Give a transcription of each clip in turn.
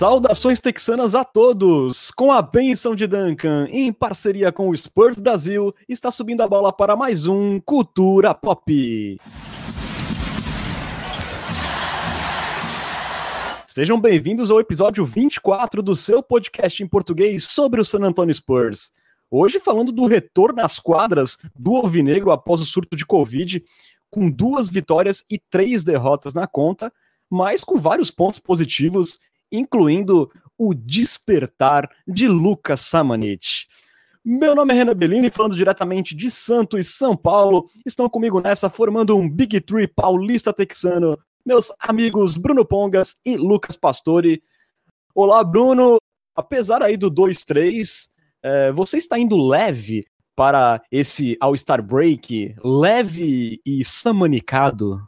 Saudações texanas a todos! Com a benção de Duncan, em parceria com o Spurs Brasil, está subindo a bola para mais um Cultura Pop. Sejam bem-vindos ao episódio 24 do seu podcast em português sobre o San Antonio Spurs. Hoje falando do retorno às quadras do Alvinegro após o surto de Covid, com duas vitórias e três derrotas na conta, mas com vários pontos positivos incluindo o despertar de Lucas Samanit. Meu nome é Renan Bellini, falando diretamente de Santos e São Paulo. Estão comigo nessa, formando um Big Tree paulista texano, meus amigos Bruno Pongas e Lucas Pastore. Olá, Bruno. Apesar aí do 2-3, é, você está indo leve para esse All-Star Break? Leve e samanicado?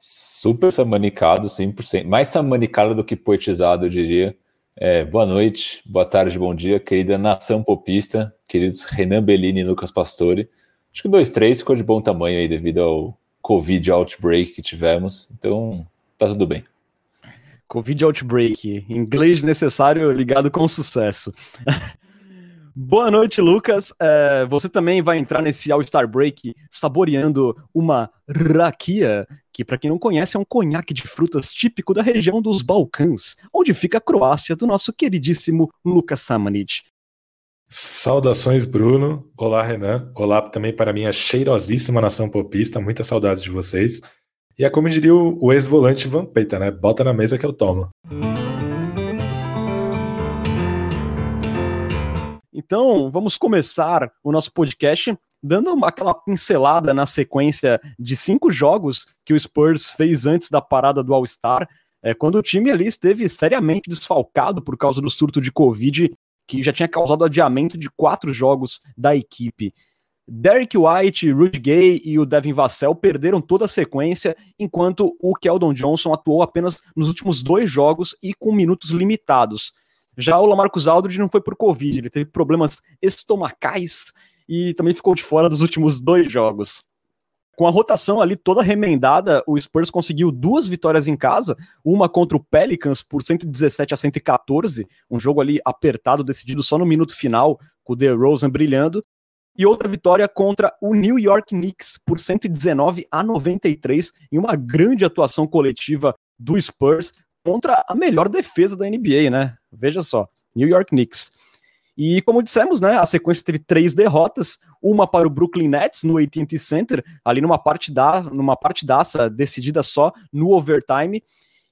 Super samanicado, 100%. Mais samanicado do que poetizado, eu diria. É, boa noite, boa tarde, bom dia, querida nação popista, queridos Renan Bellini e Lucas Pastore. Acho que o 2-3 ficou de bom tamanho aí devido ao Covid outbreak que tivemos, então tá tudo bem. Covid outbreak, inglês necessário ligado com sucesso. Boa noite, Lucas. É, você também vai entrar nesse All-Star Break saboreando uma rakia, que, para quem não conhece, é um conhaque de frutas típico da região dos Balcãs, onde fica a Croácia do nosso queridíssimo Lucas Samanit. Saudações, Bruno. Olá, Renan. Olá também para minha cheirosíssima nação popista. Muitas saudades de vocês. E é como diria o ex-volante Vampeta, né? Bota na mesa que eu tomo. Então, vamos começar o nosso podcast dando uma, aquela pincelada na sequência de cinco jogos que o Spurs fez antes da parada do All-Star, é, quando o time ali esteve seriamente desfalcado por causa do surto de Covid, que já tinha causado adiamento de quatro jogos da equipe. Derek White, Rudy Gay e o Devin Vassell perderam toda a sequência, enquanto o Keldon Johnson atuou apenas nos últimos dois jogos e com minutos limitados. Já o Lamarcus Aldridge não foi por Covid, ele teve problemas estomacais e também ficou de fora dos últimos dois jogos. Com a rotação ali toda remendada, o Spurs conseguiu duas vitórias em casa, uma contra o Pelicans por 117 a 114, um jogo ali apertado, decidido só no minuto final, com o DeRozan brilhando, e outra vitória contra o New York Knicks por 119 a 93, em uma grande atuação coletiva do Spurs, contra a melhor defesa da NBA, né? Veja só, New York Knicks. E como dissemos, né, a sequência teve três derrotas, uma para o Brooklyn Nets no AT&T Center, ali numa parte da, numa partidaça decidida só no overtime,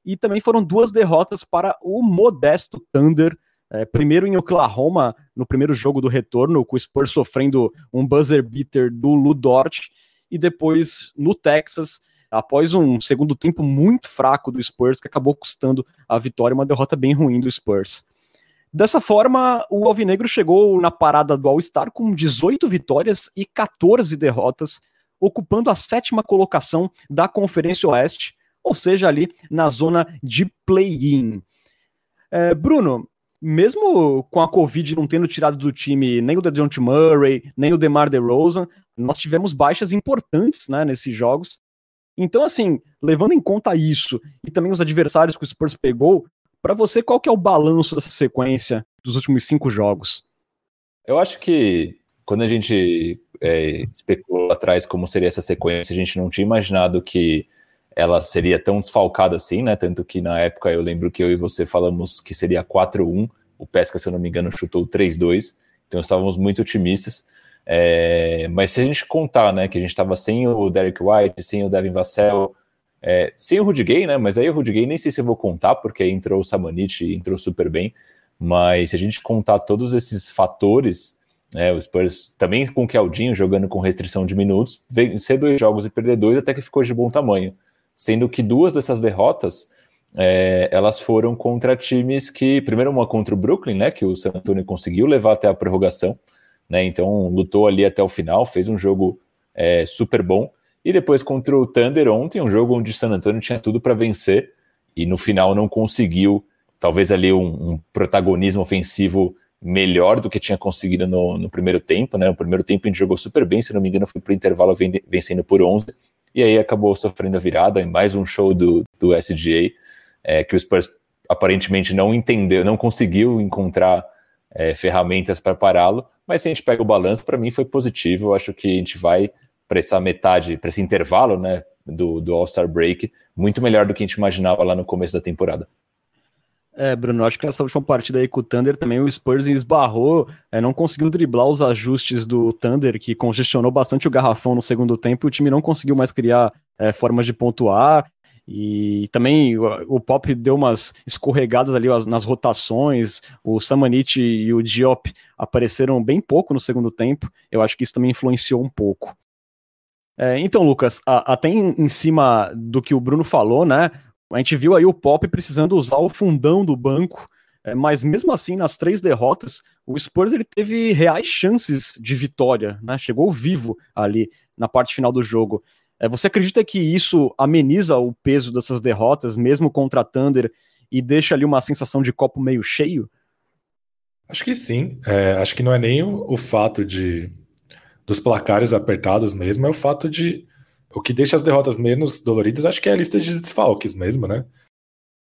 e também foram duas derrotas para o modesto Thunder, é, primeiro em Oklahoma, no primeiro jogo do retorno, com o Spurs sofrendo um buzzer beater do Ludort, e depois no Texas, após um segundo tempo muito fraco do Spurs, que acabou custando a vitória, uma derrota bem ruim do Spurs. Dessa forma, o Alvinegro chegou na parada do All-Star com 18 vitórias e 14 derrotas, ocupando a sétima colocação da Conferência Oeste, ou seja, ali na zona de play-in. É, Bruno, mesmo com a Covid não tendo tirado do time nem o DeJounte Murray, nem o DeMar DeRozan, nós tivemos baixas importantes né, nesses jogos. Então, assim, levando em conta isso e também os adversários que o Spurs pegou, para você, qual que é o balanço dessa sequência dos últimos cinco jogos? Eu acho que quando a gente é, especulou atrás como seria essa sequência, a gente não tinha imaginado que ela seria tão desfalcada assim, né? Tanto que na época eu lembro que eu e você falamos que seria 4-1, o Pesca, se eu não me engano, chutou 3-2, então estávamos muito otimistas. É, mas se a gente contar, né, que a gente estava sem o Derek White, sem o Devin Vassell, é, sem o Rudy Gay, né, mas aí o Rudy Gay nem sei se eu vou contar, porque entrou o Samanit e entrou super bem, mas se a gente contar todos esses fatores, né, o Spurs também com o Keldinho jogando com restrição de minutos, vencer dois jogos e perder dois até que ficou de bom tamanho, sendo que duas dessas derrotas é, elas foram contra times que, primeiro uma contra o Brooklyn, né, que o San Antonio conseguiu levar até a prorrogação, né? Então lutou ali até o final, fez um jogo é, super bom. E depois contra o Thunder ontem, um jogo onde San Antonio tinha tudo para vencer e no final não conseguiu, talvez ali um, um, protagonismo ofensivo melhor do que tinha conseguido no, no, primeiro tempo, né? No primeiro tempo a gente jogou super bem, se não me engano, foi para o intervalo vencendo por 11 e aí acabou sofrendo a virada em mais um show do, do SGA, é, que o Spurs aparentemente não entendeu, não conseguiu encontrar é, ferramentas para pará-lo. Mas se a gente pega o balanço, para mim foi positivo. Eu acho que a gente vai para essa metade, para esse intervalo né, do, do All-Star Break, muito melhor do que a gente imaginava lá no começo da temporada. É, Bruno, acho que nessa última partida aí com o Thunder também o Spurs esbarrou, é, não conseguiu driblar os ajustes do Thunder, que congestionou bastante o garrafão no segundo tempo, e o time não conseguiu mais criar é, formas de pontuar, e também o, o, Pop deu umas escorregadas ali nas rotações, o Samanit e o Diop apareceram bem pouco no segundo tempo, eu acho que isso também influenciou um pouco. É, então, Lucas, a, até em, em cima do que o Bruno falou, né, a gente viu aí o Pop precisando usar o fundão do banco, é, mas mesmo assim, nas três derrotas, o Spurs ele teve reais chances de vitória, né? Chegou vivo ali na parte final do jogo. É, você acredita que isso ameniza o peso dessas derrotas, mesmo contra a Thunder, e deixa ali uma sensação de copo meio cheio? Acho que sim. É, acho que não é nem o, o fato de dos placares apertados mesmo, é o fato de o que deixa as derrotas menos doloridas, acho que é a lista de desfalques mesmo, né?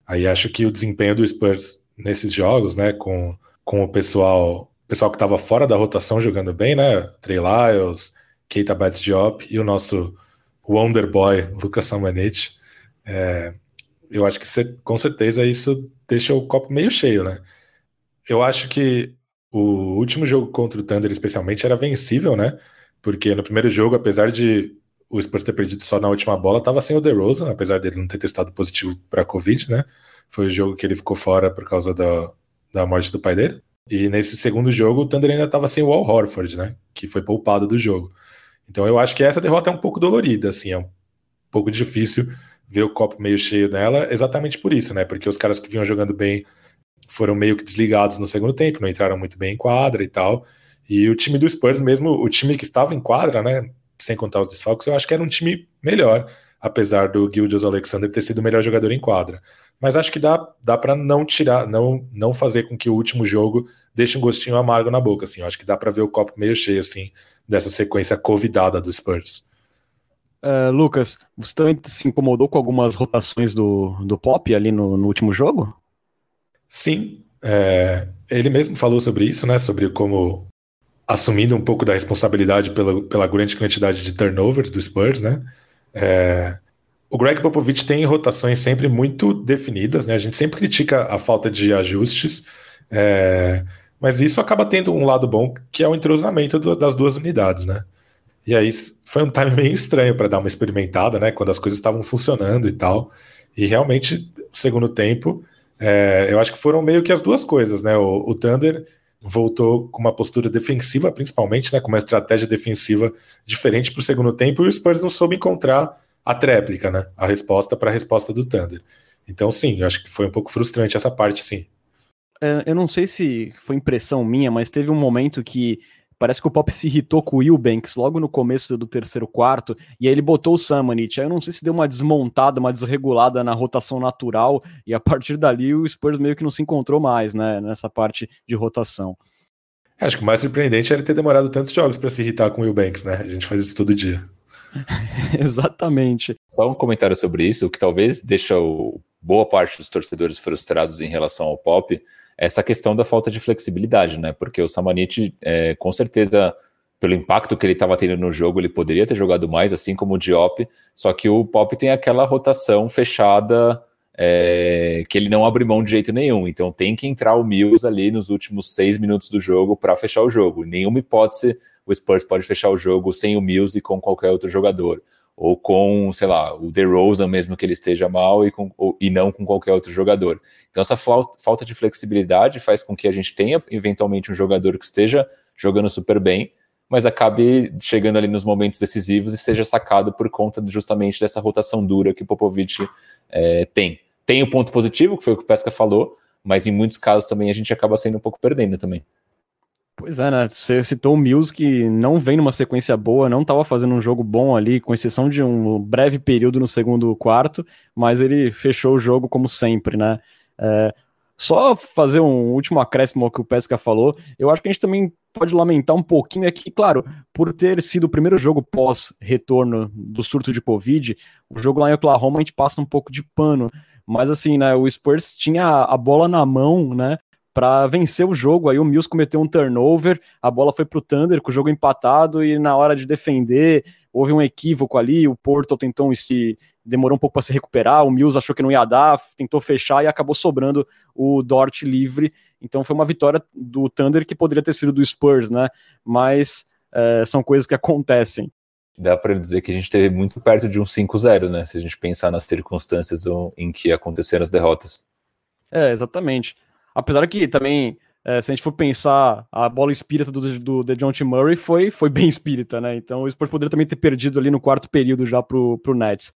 Aí acho que o desempenho do Spurs nesses jogos, né, com, com o pessoal, pessoal que estava fora da rotação jogando bem, né? Trey Lyles, Keita Bates Diop e o nosso Wonder Boy, Lucas Samanete. É, eu acho que com certeza isso deixa o copo meio cheio, né? Eu acho que o último jogo contra o Thunder, especialmente, era vencível, né? Porque no primeiro jogo, apesar de o Spurs ter perdido só na última bola, estava sem o DeRozan, apesar dele não ter testado positivo para Covid, né? Foi o jogo que ele ficou fora por causa da, da morte do pai dele. E nesse segundo jogo, o Thunder ainda estava sem o Al Horford, né? Que foi poupado do jogo. Então eu acho que essa derrota é um pouco dolorida, assim, é um pouco difícil ver o copo meio cheio dela, exatamente por isso, né? Porque os caras que vinham jogando bem foram meio que desligados no segundo tempo, não entraram muito bem em quadra e tal. E o time do Spurs, mesmo o time que estava em quadra, né? sem contar os desfalques, eu acho que era um time melhor, apesar do Gildius Alexander ter sido o melhor jogador em quadra. Mas acho que dá, dá para não tirar, não, não fazer com que o último jogo deixe um gostinho amargo na boca. Assim. Eu acho que dá para ver o copo meio cheio assim dessa sequência covidada do Spurs. Uh, Lucas, você também se incomodou com algumas rotações do, do Pop ali no, no último jogo? Sim, é, ele mesmo falou sobre isso, né? Sobre como assumindo um pouco da responsabilidade pela, pela grande quantidade de turnovers do Spurs, né? É, o Greg Popovich tem rotações sempre muito definidas, né? A gente sempre critica a falta de ajustes, é, mas isso acaba tendo um lado bom, que é o entrosamento do, das duas unidades, né? E aí foi um time meio estranho para dar uma experimentada, né? Quando as coisas estavam funcionando e tal. E realmente, segundo tempo, é, eu acho que foram meio que as duas coisas, né? O, o Thunder voltou com uma postura defensiva, principalmente, né, com uma estratégia defensiva diferente para o segundo tempo, e o Spurs não soube encontrar a tréplica, né, a resposta para a resposta do Thunder. Então, sim, eu acho que foi um pouco frustrante essa parte, sim. É, eu não sei se foi impressão minha, mas teve um momento que Parece que o Pop se irritou com o Wilbanks logo no começo do terceiro quarto, e aí ele botou o Samanit. Aí eu não sei se deu uma desmontada, uma desregulada na rotação natural, e a partir dali o Spurs meio que não se encontrou mais, né, nessa parte de rotação. É, acho que o mais surpreendente é ele ter demorado tantos jogos para se irritar com o Wilbanks, né? A gente faz isso todo dia. Exatamente. Só um comentário sobre isso, o que talvez deixa o, boa parte dos torcedores frustrados em relação ao Pop essa questão da falta de flexibilidade, né? Porque o Samanit, é, com certeza, pelo impacto que ele estava tendo no jogo, ele poderia ter jogado mais, assim como o Diop, só que o Pop tem aquela rotação fechada é, que ele não abre mão de jeito nenhum. Então tem que entrar o Mills ali nos últimos seis minutos do jogo para fechar o jogo. Nenhuma hipótese o Spurs pode fechar o jogo sem o Mills e com qualquer outro jogador ou com, sei lá, o DeRozan mesmo que ele esteja mal e, com, ou, e não com qualquer outro jogador. Então essa falta de flexibilidade faz com que a gente tenha eventualmente um jogador que esteja jogando super bem, mas acabe chegando ali nos momentos decisivos e seja sacado por conta justamente dessa rotação dura que o Popovich é, tem. Tem o ponto positivo, que foi o que o Pesca falou, mas em muitos casos também a gente acaba sendo um pouco perdendo também. Pois é, né? Você citou o Mills que não vem numa sequência boa, não estava fazendo um jogo bom ali, com exceção de um breve período no segundo quarto, mas ele fechou o jogo como sempre, né? É, só fazer um último acréscimo ao que o Pesca falou, eu acho que a gente também pode lamentar um pouquinho que, claro, por ter sido o primeiro jogo pós-retorno do surto de Covid, o jogo lá em Oklahoma a gente passa um pouco de pano. Mas assim, né, o Spurs tinha a bola na mão, né, para vencer o jogo. Aí o Mills cometeu um turnover, a bola foi pro Thunder com o jogo empatado e na hora de defender houve um equívoco ali. O Porto tentou se demorou um pouco para se recuperar. O Mills achou que não ia dar, tentou fechar e acabou sobrando o Dort livre. Então foi uma vitória do Thunder que poderia ter sido do Spurs, né? Mas é, são coisas que acontecem. Dá para dizer que a gente esteve muito perto de um 5-0, né? Se a gente pensar nas circunstâncias em que aconteceram as derrotas. É, exatamente. Apesar que também, é, se a gente for pensar, a bola espírita do, do DeJounte Murray foi, foi bem espírita, né? Então o Spurs poderia também ter perdido ali no quarto período já pro, pro Nets.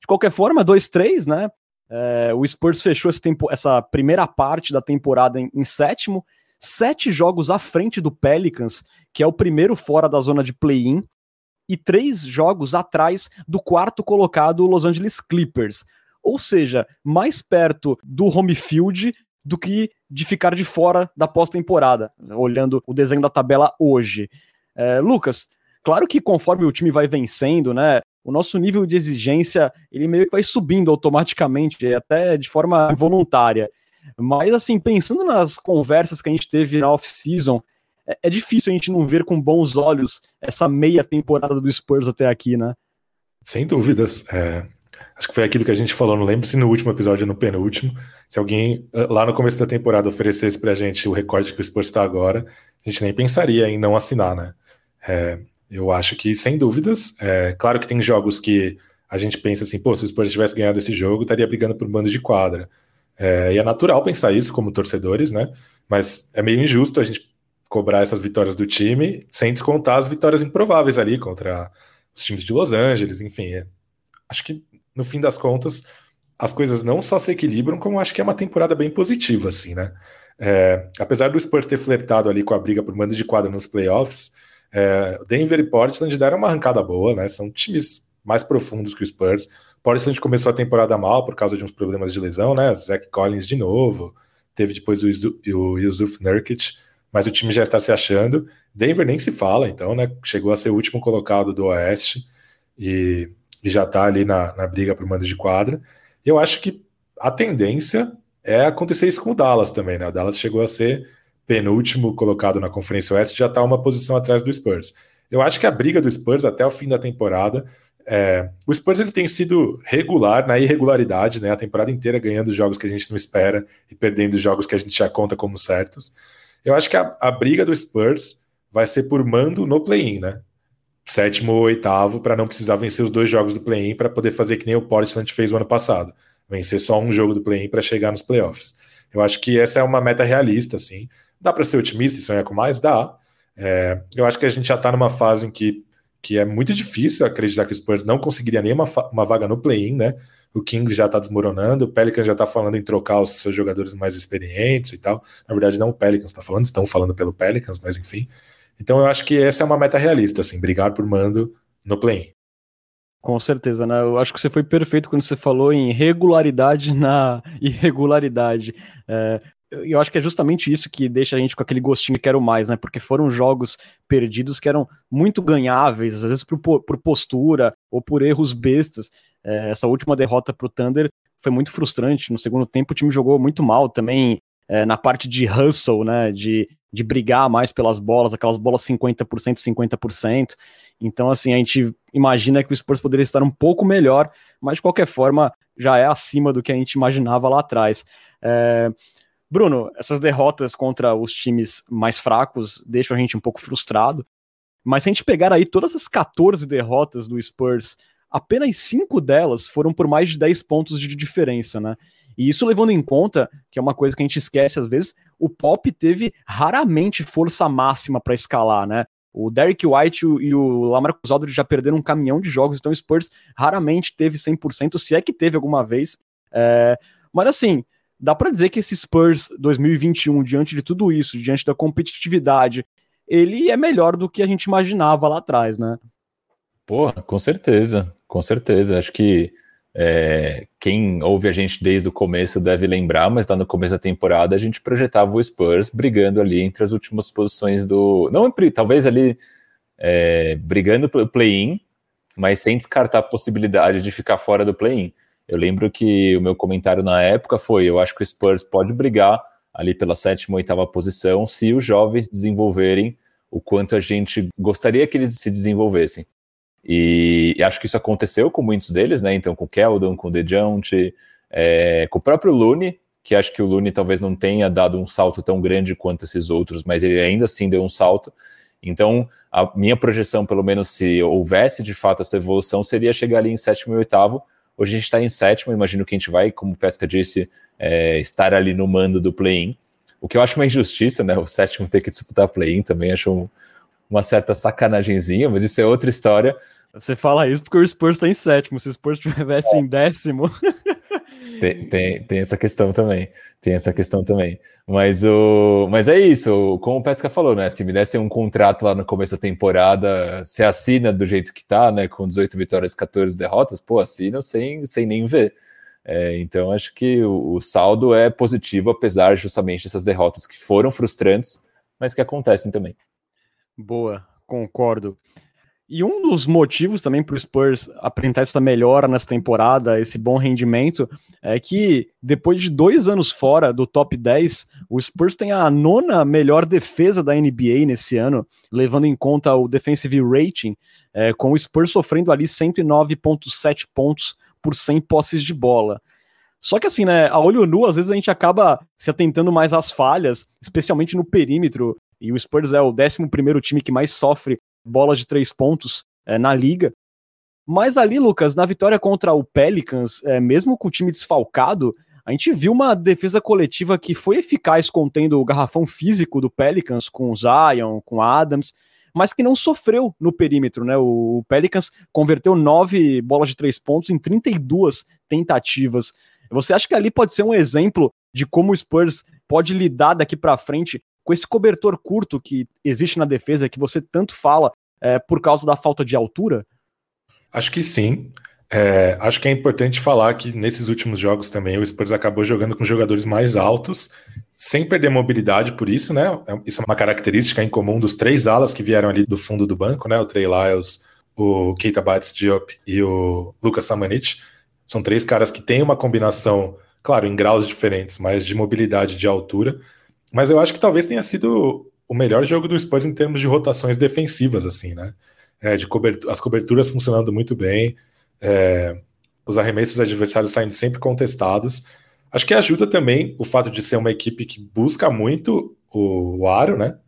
De qualquer forma, 2-3, né? É, o Spurs fechou tempo, essa primeira parte da temporada em, em, sétimo, sete jogos à frente do Pelicans, que é o primeiro fora da zona de play-in, e três jogos atrás do quarto colocado Los Angeles Clippers. Ou seja, mais perto do home field do que de ficar de fora da pós-temporada, olhando o desenho da tabela hoje. É, Lucas, claro que conforme o time vai vencendo, né, o nosso nível de exigência ele meio que vai subindo automaticamente, até de forma involuntária. Mas assim, pensando nas conversas que a gente teve na off-season, é, é, difícil a gente não ver com bons olhos essa meia temporada do Spurs até aqui, né? Sem dúvidas. É, acho que foi aquilo que a gente falou, não lembro se no último episódio ou no penúltimo. Se alguém eh, lá no começo da temporada oferecesse pra gente o recorde que o Spurs está agora, a gente nem pensaria em não assinar, né? É, eu acho que, sem dúvidas, é claro que tem jogos que a gente pensa assim, pô, se o Spurs tivesse ganhado esse jogo, estaria brigando por um bando de quadra. É, e é natural pensar isso como torcedores, né? Mas é meio injusto a gente cobrar essas vitórias do time sem descontar as vitórias improváveis ali contra os times de Los Angeles, enfim. É, acho que, no fim das contas, as coisas não só se equilibram, como acho que é uma temporada bem positiva, assim, né? É, apesar do Spurs ter flertado ali com a briga por mando de quadra nos playoffs, é, Denver e Portland deram uma arrancada boa, né? São times mais profundos que o Spurs. Portland começou a temporada mal por causa de uns problemas de lesão, né? Zach Collins de novo, teve depois o, o Yusuf Nurkic, mas o time já está se achando. Denver nem se fala, então, né? Chegou a ser o último colocado do Oeste e, e já está ali na, na briga por mando de quadra. Eu acho que a tendência é acontecer isso com o Dallas também, né? O Dallas chegou a ser penúltimo colocado na Conferência Oeste, já está uma posição atrás do Spurs. Eu acho que a briga do Spurs até o fim da temporada. É, o Spurs ele tem sido regular na irregularidade, né? A temporada inteira ganhando jogos que a gente não espera e perdendo jogos que a gente já conta como certos. Eu acho que a, a briga do Spurs vai ser por mando no play-in, né? Sétimo ou oitavo, para não precisar vencer os dois jogos do play-in para poder fazer que nem o Portland fez o ano passado. Vencer só um jogo do play-in para chegar nos playoffs. Eu acho que essa é uma meta realista, assim. Dá para ser otimista e sonhar com mais? Dá. É, eu acho que a gente já está numa fase em que, que é muito difícil acreditar que o Spurs não conseguiria nem uma, uma vaga no play-in, né? O Kings já está desmoronando, o Pelicans já está falando em trocar os seus jogadores mais experientes e tal. Na verdade, não o Pelicans está falando, estão falando pelo Pelicans, mas enfim. Então eu acho que essa é uma meta realista, assim, brigar por mando no play-in. Com certeza, né? Eu acho que você foi perfeito quando você falou em regularidade na irregularidade. É, eu acho que é justamente isso que deixa a gente com aquele gostinho que quero mais, né? Porque foram jogos perdidos que eram muito ganháveis, às vezes por, por postura ou por erros bestas. É, essa última derrota para o Thunder foi muito frustrante. No segundo tempo, o time jogou muito mal também é, na parte de hustle, né? De, de brigar mais pelas bolas, aquelas bolas 50%, 50%. Então, assim, a gente imagina que o Spurs poderia estar um pouco melhor, mas de qualquer forma já é acima do que a gente imaginava lá atrás. É, Bruno, essas derrotas contra os times mais fracos deixam a gente um pouco frustrado. Mas se a gente pegar aí todas as 14 derrotas do Spurs, apenas 5 delas foram por mais de 10 pontos de diferença, né? E isso levando em conta, que é uma coisa que a gente esquece às vezes, o Pop teve raramente força máxima para escalar, né? O Derek White e o Lamarcus Aldridge já perderam um caminhão de jogos, então o Spurs raramente teve 100%, se é que teve alguma vez. É... Mas assim, dá para dizer que esse Spurs 2021, diante de tudo isso, diante da competitividade, ele é melhor do que a gente imaginava lá atrás, né? Porra, com certeza, com certeza. Acho que É, quem ouve a gente desde o começo deve lembrar, mas lá no começo da temporada a gente projetava o Spurs brigando ali entre as últimas posições do. Não, talvez ali é, brigando pelo play-in, mas sem descartar a possibilidade de ficar fora do play-in. Eu lembro que o meu comentário na época foi: eu acho que o Spurs pode brigar ali pela sétima, oitava posição se os jovens desenvolverem o quanto a gente gostaria que eles se desenvolvessem. E, e, acho que isso aconteceu com muitos deles, né? Então, com o Keldon, com o DeJounte, é, com o próprio Lune, que acho que o Lune talvez não tenha dado um salto tão grande quanto esses outros, mas ele ainda assim deu um salto. Então, a minha projeção, pelo menos se houvesse de fato essa evolução, seria chegar ali em sétimo e oitavo. Hoje a gente está em sétimo, imagino que a gente vai, como Pesca disse, é, estar ali no mando do play-in. O que eu acho uma injustiça, né? O sétimo ter que disputar play-in também acho um, uma certa sacanagemzinha, mas isso é outra história. Você fala isso porque o Spurs está em sétimo. Se o Spurs estivesse é. em décimo. Tem, tem, tem, essa questão também. Tem essa questão também. Mas, o, mas é isso, como o Pesca falou, né? Se me dessem um contrato lá no começo da temporada, você assina do jeito que tá, né? Com 18 vitórias e 14 derrotas, pô, assina sem, sem nem ver. É, então acho que o, o saldo é positivo, apesar justamente dessas derrotas que foram frustrantes, mas que acontecem também. Boa, concordo. E um dos motivos também para o Spurs apresentar essa melhora nessa temporada, esse bom rendimento, é que depois de dois anos fora do top 10, o Spurs tem a nona melhor defesa da NBA nesse ano, levando em conta o defensive rating, é, com o Spurs sofrendo ali 109,7 pontos por 100 posses de bola. Só que assim, né, a olho nu, às vezes a gente acaba se atentando mais às falhas, especialmente no perímetro, e o Spurs é o 11 primeiro time que mais sofre bolas de três pontos é, na liga. Mas ali, Lucas, na vitória contra o Pelicans, é, mesmo com o time desfalcado, a gente viu uma defesa coletiva que foi eficaz contendo o garrafão físico do Pelicans com o Zion, com Adams, mas que não sofreu no perímetro, né? O Pelicans converteu nove bolas de três pontos em 32 tentativas. Você acha que ali pode ser um exemplo de como o Spurs pode lidar daqui para frente com esse cobertor curto que existe na defesa, que você tanto fala, é, por causa da falta de altura? Acho que sim. É, acho que é importante falar que nesses últimos jogos também o Spurs acabou jogando com jogadores mais altos, sem perder mobilidade por isso, né? É, isso é uma característica em comum dos três alas que vieram ali do fundo do banco, né? O Trey Lyles, o Keita Bates Diop e o Lucas Samanich. São três caras que têm uma combinação, claro, em graus diferentes, mas de mobilidade de altura. Mas eu acho que talvez tenha sido o melhor jogo do Spurs em termos de rotações defensivas, assim, né? É, de cobertura, as coberturas funcionando muito bem, é, os arremessos adversários saindo sempre contestados. Acho que ajuda também o fato de ser uma equipe que busca muito o, o aro, né?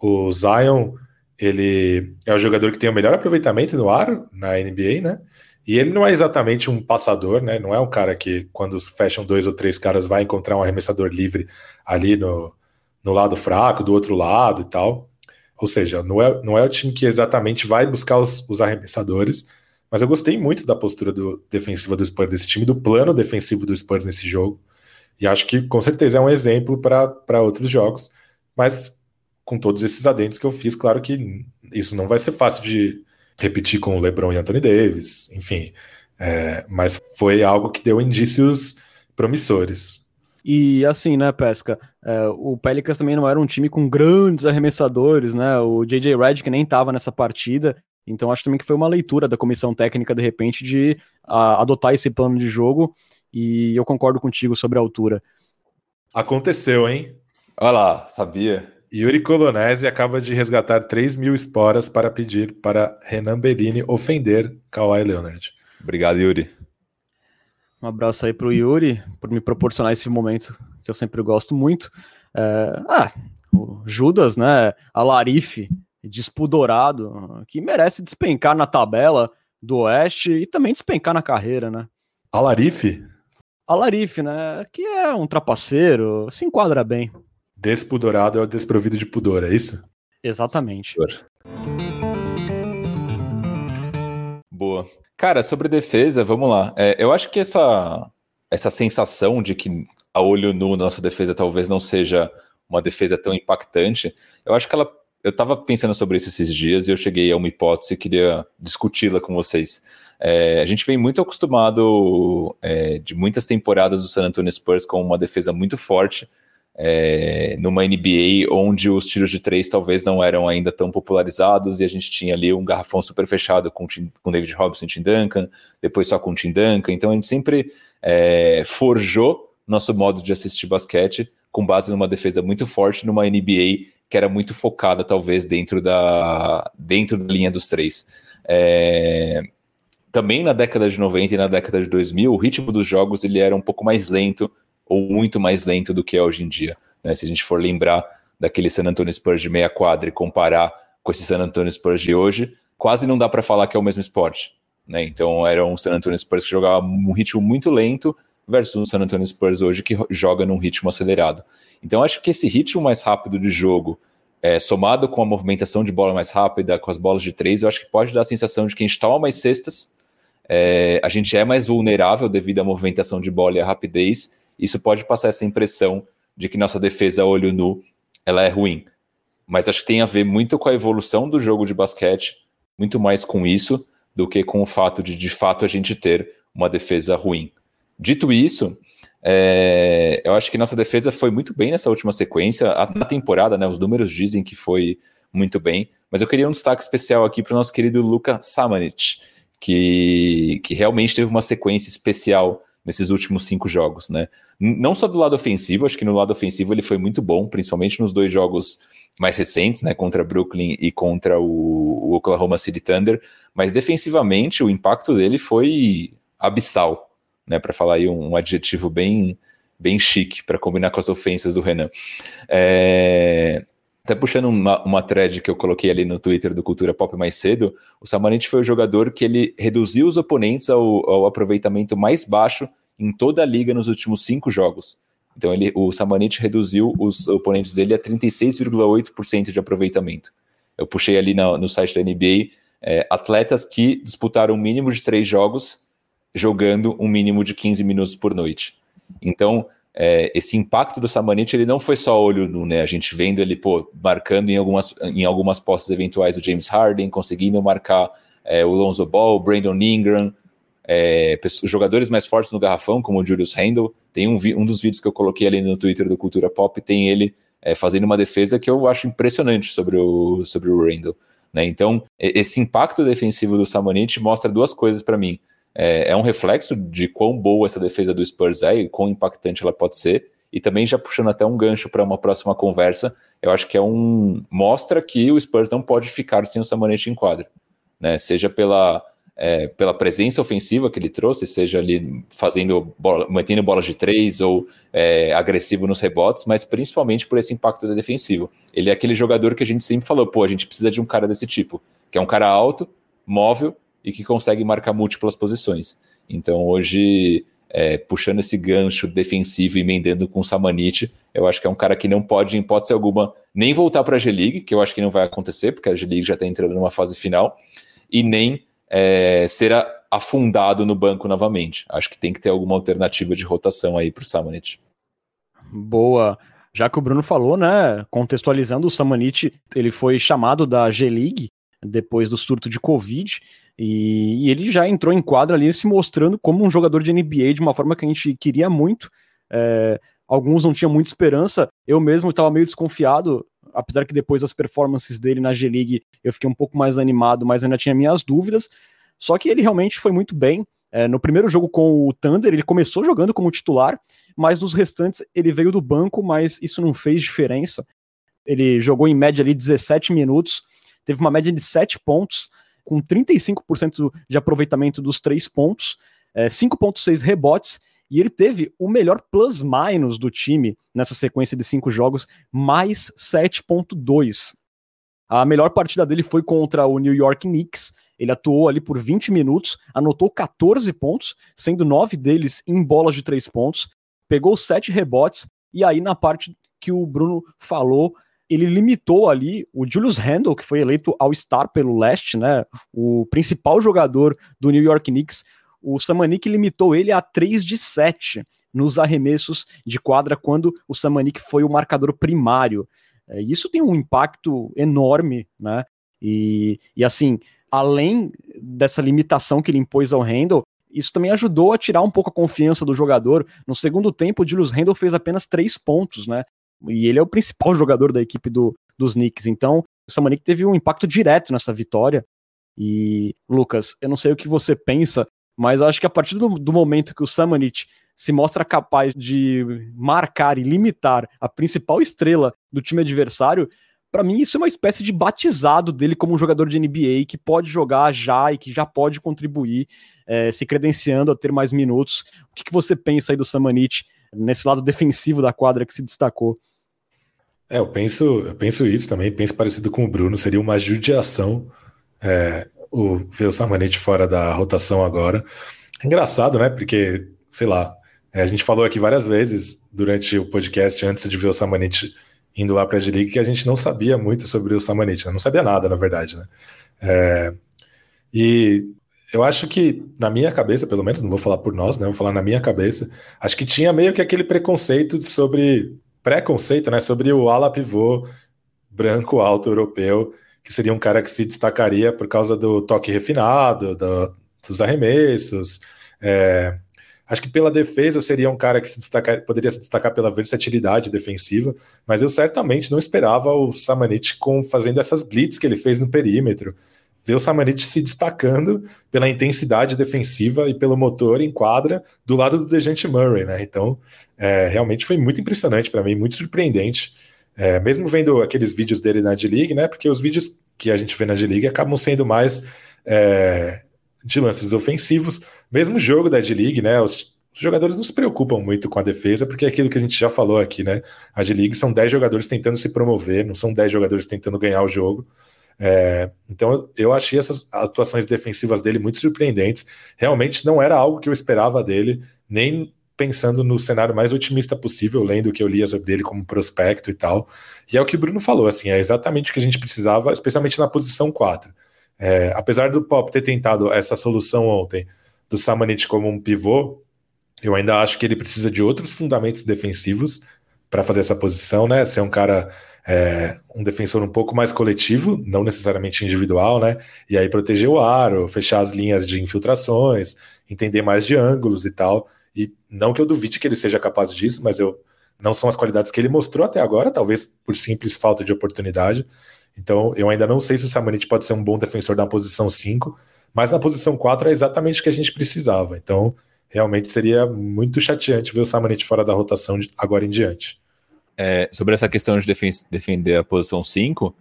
O Zion, ele é o jogador que tem o melhor aproveitamento no aro na NBA, né? E ele não é exatamente um passador, né? Não é um cara que, quando fecham dois ou três caras, vai encontrar um arremessador livre ali no, no lado fraco, do outro lado e tal. Ou seja, não é, não é o time que exatamente vai buscar os, os arremessadores, mas eu gostei muito da postura do, defensiva do Spurs desse time, do plano defensivo do Spurs nesse jogo. E acho que com certeza é um exemplo para outros jogos. Mas com todos esses adendos que eu fiz, claro que isso não vai ser fácil de repetir com o LeBron e Anthony Davis, enfim. É, mas foi algo que deu indícios promissores. E assim, né, Pesca? É, o Pelicans também não era um time com grandes arremessadores, né? O JJ Redick nem estava nessa partida. Então acho também que foi uma leitura da comissão técnica, de repente, de a, adotar esse plano de jogo. E eu concordo contigo sobre a altura. Aconteceu, hein? Olha lá, sabia. Yuri Colonese acaba de resgatar 3 mil esporas para pedir para Renan Bellini ofender Kawhi Leonard. Obrigado, Yuri. Um abraço aí pro Yuri, por me proporcionar esse momento que eu sempre gosto muito. É, ah, o Judas, né? A Larife, despudorado, que merece despencar na tabela do Oeste e também despencar na carreira, né? A Larife? A Larife, né? Que é um trapaceiro, se enquadra bem. Despudorado é o desprovido de pudor, é isso? Exatamente. Boa. Cara, sobre defesa, vamos lá. É, eu acho que essa, essa sensação de que a olho nu nossa defesa talvez não seja uma defesa tão impactante, eu acho que ela eu estava pensando sobre isso esses dias e eu cheguei a uma hipótese e queria discuti-la com vocês. É, a gente vem muito acostumado é, de muitas temporadas do San Antonio Spurs com uma defesa muito forte, é, numa NBA onde os tiros de três talvez não eram ainda tão popularizados e a gente tinha ali um garrafão super fechado com, com David Robson e Tim Duncan, depois só com Tim Duncan. Então a gente sempre é, forjou nosso modo de assistir basquete com base numa defesa muito forte numa NBA que era muito focada talvez dentro da dentro da linha dos três. É, também na década de 90 e na década de 2000, o ritmo dos jogos ele era um pouco mais lento ou muito mais lento do que é hoje em dia. Né? Se a gente for lembrar daquele San Antonio Spurs de meia quadra e comparar com esse San Antonio Spurs de hoje, quase não dá para falar que é o mesmo esporte. Né? Então era um San Antonio Spurs que jogava um ritmo muito lento versus um San Antonio Spurs hoje que joga num ritmo acelerado. Então acho que esse ritmo mais rápido de jogo, é, somado com a movimentação de bola mais rápida, com as bolas de três, eu acho que pode dar a sensação de que a gente toma mais cestas, é, a gente é mais vulnerável devido à movimentação de bola e à rapidez, isso pode passar essa impressão de que nossa defesa olho nu ela é ruim. Mas acho que tem a ver muito com a evolução do jogo de basquete, muito mais com isso do que com o fato de de fato a gente ter uma defesa ruim. Dito isso, é, eu acho que nossa defesa foi muito bem nessa última sequência. Na temporada, né, os números dizem que foi muito bem, mas eu queria um destaque especial aqui para o nosso querido Luka Samanic, que, que realmente teve uma sequência especial nesses últimos cinco jogos, né? Não só do lado ofensivo, acho que no lado ofensivo ele foi muito bom, principalmente nos dois jogos mais recentes, né? Contra Brooklyn e contra o, Oklahoma City Thunder, mas defensivamente o impacto dele foi abissal, né? Para falar aí um, um adjetivo bem bem chique para combinar com as ofensas do Renan. É, até puxando uma, uma thread que eu coloquei ali no Twitter do Cultura Pop mais cedo, o Samanit foi o jogador que ele reduziu os oponentes ao, ao aproveitamento mais baixo em toda a liga nos últimos cinco jogos. Então ele, o Samanit reduziu os oponentes dele a 36,8% de aproveitamento. Eu puxei ali no, no site da NBA é, atletas que disputaram um mínimo de três jogos jogando um mínimo de 15 minutos por noite. Então, é, esse impacto do Samanit ele não foi só olho nu, né? A gente vendo ele pô, marcando em algumas, em algumas postas eventuais o James Harden, conseguindo marcar é, o Lonzo Ball, o Brandon Ingram, é, jogadores mais fortes no garrafão, como o Julius Randle. Tem um, um dos vídeos que eu coloquei ali no Twitter do Cultura Pop, tem ele é, fazendo uma defesa que eu acho impressionante sobre o, sobre o Randle. Né? Então, esse impacto defensivo do Samanit mostra duas coisas para mim é, é um reflexo de quão boa essa defesa do Spurs é e quão impactante ela pode ser. E também já puxando até um gancho para uma próxima conversa, eu acho que é um mostra que o Spurs não pode ficar sem o Samonete em quadra, né? Seja pela é, pela presença ofensiva que ele trouxe, seja ali fazendo bola, mantendo bolas de três ou é, agressivo nos rebotes, mas principalmente por esse impacto da defensivo. Ele é aquele jogador que a gente sempre falou, pô, a gente precisa de um cara desse tipo, que é um cara alto, móvel e que consegue marcar múltiplas posições. Então, hoje, é, puxando esse gancho defensivo e emendando com o Samanit, eu acho que é um cara que não pode, em hipótese alguma, nem voltar para a G-League, que eu acho que não vai acontecer, porque a G-League já está entrando numa fase final, e nem é, ser afundado no banco novamente. Acho que tem que ter alguma alternativa de rotação aí para o Samanit. Boa. Já que o Bruno falou, né, contextualizando, o Samanit, ele foi chamado da G-League depois do surto de Covid, e, e, ele já entrou em quadra ali se mostrando como um jogador de NBA de uma forma que a gente queria muito. É, alguns não tinham muita esperança. Eu mesmo estava meio desconfiado, apesar que depois das performances dele na G-League eu fiquei um pouco mais animado, mas ainda tinha minhas dúvidas. Só que ele realmente foi muito bem. É, no primeiro jogo com o Thunder, ele começou jogando como titular, mas nos restantes ele veio do banco, mas isso não fez diferença. Ele jogou em média ali 17 minutos, teve uma média de 7 pontos, com 35% de aproveitamento dos três pontos, é, 5,6 rebotes, e ele teve o melhor plus-minus do time nessa sequência de cinco jogos, mais 7,2. A melhor partida dele foi contra o New York Knicks. Ele atuou ali por 20 minutos, anotou 14 pontos, sendo 9 deles em bolas de 3 pontos, pegou 7 rebotes, e aí na parte que o Bruno falou, ele limitou ali o Julius Randle, que foi eleito All-Star pelo leste, né? O principal jogador do New York Knicks. O Samanik limitou ele a 3 de 7 nos arremessos de quadra quando o Samanik foi o marcador primário. É, isso tem um impacto enorme, né? E, e assim, além dessa limitação que ele impôs ao Randall, isso também ajudou a tirar um pouco a confiança do jogador. No segundo tempo, o Julius Randle fez apenas três pontos, né? E ele é o principal jogador da equipe do, dos Knicks. Então, o Samanik teve um impacto direto nessa vitória. E, Lucas, eu não sei o que você pensa, mas acho que a partir do, do momento que o Samanit se mostra capaz de marcar e limitar a principal estrela do time adversário, para mim isso é uma espécie de batizado dele como um jogador de NBA que pode jogar já e que já pode contribuir, é, se credenciando a ter mais minutos. O que, que você pensa aí do Samanit nesse lado defensivo da quadra que se destacou? É, eu penso, eu penso isso também, penso parecido com o Bruno, seria uma judiação é, o, ver o Samanit fora da rotação agora. Engraçado, né? Porque, sei lá, é, a gente falou aqui várias vezes durante o podcast antes de ver o Samanit indo lá para a G-League que a gente não sabia muito sobre o Samanit, né? não sabia nada, na verdade, né? É, e eu acho que, na minha cabeça, pelo menos, não vou falar por nós, né? Vou falar na minha cabeça, acho que tinha meio que aquele preconceito sobre. Preconceito, né? Sobre o ala pivô branco alto europeu, que seria um cara que se destacaria por causa do toque refinado, do, dos arremessos, é, Acho que pela defesa seria um cara que se destacar, poderia se destacar pela versatilidade defensiva, mas eu certamente não esperava o Samanit com fazendo essas blitz que ele fez no perímetro. Ver o Samanit se destacando pela intensidade defensiva e pelo motor em quadra do lado do Dejante Murray, né? Então, é, realmente foi muito impressionante para mim, muito surpreendente. É, mesmo vendo aqueles vídeos dele na D-League, né? Porque os vídeos que a gente vê na D-League acabam sendo mais é, de lances ofensivos. Mesmo jogo da D-League, né? Os, os, jogadores não se preocupam muito com a defesa, porque é aquilo que a gente já falou aqui, né? A D-League são 10 jogadores tentando se promover, não são 10 jogadores tentando ganhar o jogo. É, então eu achei essas atuações defensivas dele muito surpreendentes. Realmente não era algo que eu esperava dele, nem pensando no cenário mais otimista possível, lendo o que eu lia sobre ele como prospecto e tal. E é o que o Bruno falou, assim, é exatamente o que a gente precisava, especialmente na posição 4. É, apesar do Pop ter tentado essa solução ontem do Samanit como um pivô, eu ainda acho que ele precisa de outros fundamentos defensivos para fazer essa posição, né? Ser um cara, é, um defensor um pouco mais coletivo, não necessariamente individual, né? E aí proteger o aro, fechar as linhas de infiltrações, entender mais de ângulos e tal. E não que eu duvide que ele seja capaz disso, mas eu não são as qualidades que ele mostrou até agora, talvez por simples falta de oportunidade. Então, eu ainda não sei se o Samanit pode ser um bom defensor na posição 5, mas na posição 4 é exatamente o que a gente precisava. Então, realmente seria muito chateante ver o Samanit fora da rotação agora em diante. É, sobre essa questão de defender a posição 5,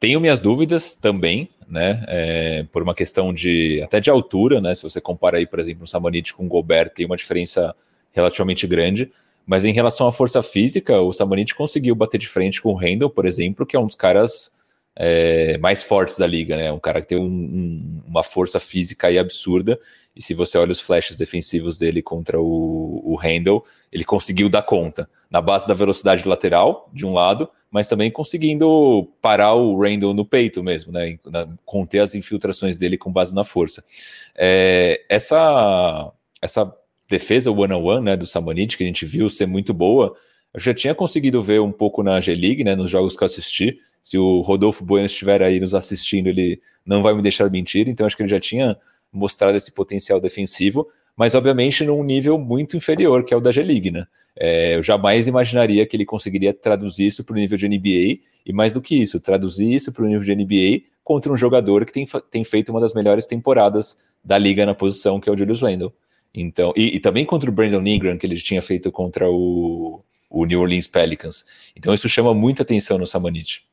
tenho minhas dúvidas também, né? É, por uma questão de até de altura, né? Se você compara aí, por exemplo, o Samanit com o Gobert, tem uma diferença relativamente grande. Mas em relação à força física, o Samanit conseguiu bater de frente com o Randall, por exemplo, que é um dos caras é, mais fortes da liga, né? Um cara que tem um, um, uma força física aí absurda. E se você olha os flashes defensivos dele contra o, o Handel, ele conseguiu dar conta. Na base da velocidade lateral, de um lado, mas também conseguindo parar o Randall no peito mesmo, né? Conter as infiltrações dele com base na força. É, essa, essa defesa one-on-one né, do Samonite, que a gente viu ser muito boa, eu já tinha conseguido ver um pouco na G-League, né, nos jogos que eu assisti, se o Rodolfo Bueno estiver aí nos assistindo, ele não vai me deixar mentir, então acho que ele já tinha mostrado esse potencial defensivo, mas obviamente num nível muito inferior, que é o da G-League, né? É, eu jamais imaginaria que ele conseguiria traduzir isso para o nível de NBA, e mais do que isso, traduzir isso para o nível de NBA contra um jogador que tem, tem feito uma das melhores temporadas da liga na posição, que é o Julius Randle. Então, e, e também contra o Brandon Ingram, que ele tinha feito contra o, o New Orleans Pelicans. Então isso chama muita atenção no Samanit.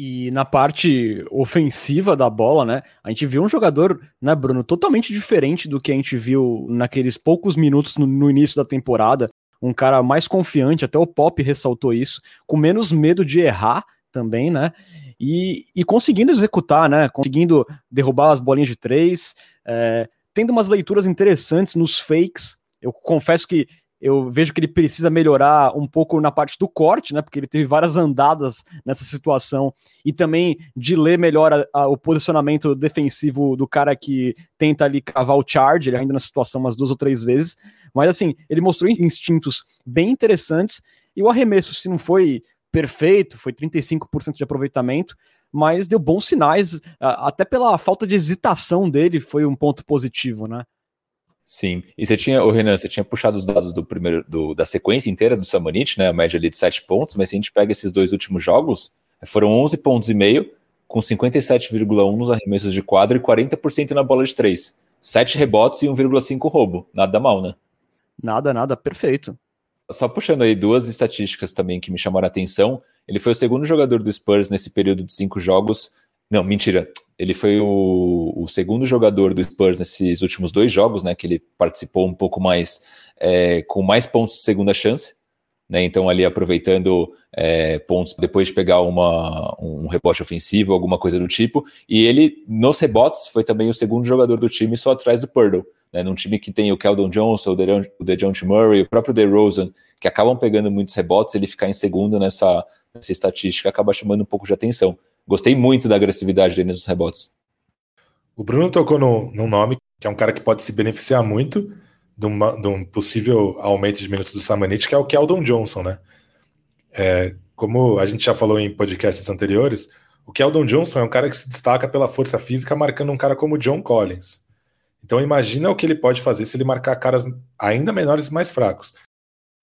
E na parte ofensiva da bola, né? A gente viu um jogador, né, Bruno, totalmente diferente do que a gente viu naqueles poucos minutos no, no início da temporada. Um cara mais confiante, até o Pop ressaltou isso, com menos medo de errar também, né? E, e conseguindo executar, né? Conseguindo derrubar as bolinhas de três, é, tendo umas leituras interessantes nos fakes. Eu confesso que eu vejo que ele precisa melhorar um pouco na parte do corte, né? Porque ele teve várias andadas nessa situação e também de ler melhor a, a, o posicionamento defensivo do cara que tenta ali cavar o charge, ele ainda na situação umas duas ou três vezes. Mas assim, ele mostrou instintos bem interessantes e o arremesso, se não foi perfeito, foi 35% de aproveitamento, mas deu bons sinais, até pela falta de hesitação dele, foi um ponto positivo, né? Sim, e você tinha, o Renan, você tinha puxado os dados do primeiro, do, da sequência inteira do Samanit, né, a média ali de 7 pontos, mas se a gente pega esses dois últimos jogos, foram 11 pontos e meio, com 57,1 nos arremessos de quadro e 40% na bola de 3. 7 rebotes e 1,5 roubo, nada mal, né? Nada, nada, perfeito. Só puxando aí duas estatísticas também que me chamaram a atenção, ele foi o segundo jogador do Spurs nesse período de cinco jogos. Não, mentira. Ele foi o, o segundo jogador do Spurs nesses últimos dois jogos, né? Que ele participou um pouco mais, é, com mais pontos de segunda chance. Né, então, ali aproveitando é, pontos depois de pegar uma, um rebote ofensivo, alguma coisa do tipo. E ele, nos rebotes, foi também o segundo jogador do time, só atrás do Purdle. Né, num time que tem o Keldon Johnson, o DeJounte Murray, o próprio DeRozan, que acabam pegando muitos rebotes, ele ficar em segundo nessa, essa estatística acaba chamando um pouco de atenção. Gostei muito da agressividade dele nos rebotes. O Bruno tocou num nome que é um cara que pode se beneficiar muito de, uma, de um possível aumento de minutos do Samanit, que é o Keldon Johnson, né? É, como a gente já falou em podcasts anteriores, o Keldon Johnson é um cara que se destaca pela força física, marcando um cara como John Collins. Então imagina o que ele pode fazer se ele marcar caras ainda menores e mais fracos.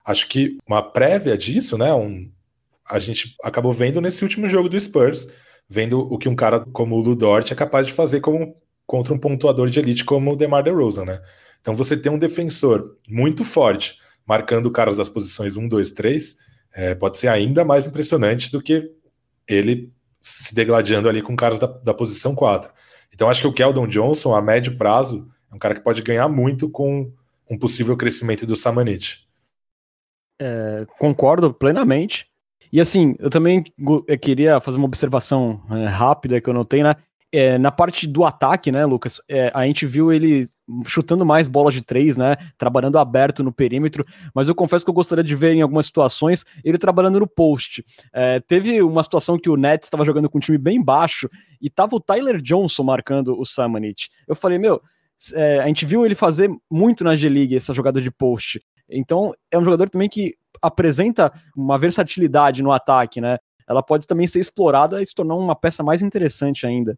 Acho que uma prévia disso, né? Um, a gente acabou vendo nesse último jogo do Spurs, vendo o que um cara como o Ludort é capaz de fazer como, contra um pontuador de elite como o DeMar DeRozan, né? Então você tem um defensor muito forte, marcando caras das posições 1, 2, 3, é, pode ser ainda mais impressionante do que ele se degladiando ali com caras da, da posição 4. Então acho que o Keldon Johnson, a médio prazo, é um cara que pode ganhar muito com um possível crescimento do Samanit. É, concordo plenamente. E assim, eu também eu queria fazer uma observação é, rápida que eu notei, né? É, na parte do ataque, né, Lucas? É, a gente viu ele chutando mais bolas de três, né? Trabalhando aberto no perímetro, mas eu confesso que eu gostaria de ver em algumas situações ele trabalhando no post. É, teve uma situação que o Nets estava jogando com um time bem baixo e tava o Tyler Johnson marcando o Samanit. Eu falei, meu, é, a gente viu ele fazer muito na G-League essa jogada de post. Então, é um jogador também que apresenta uma versatilidade no ataque, né? Ela pode também ser explorada e se tornar uma peça mais interessante ainda.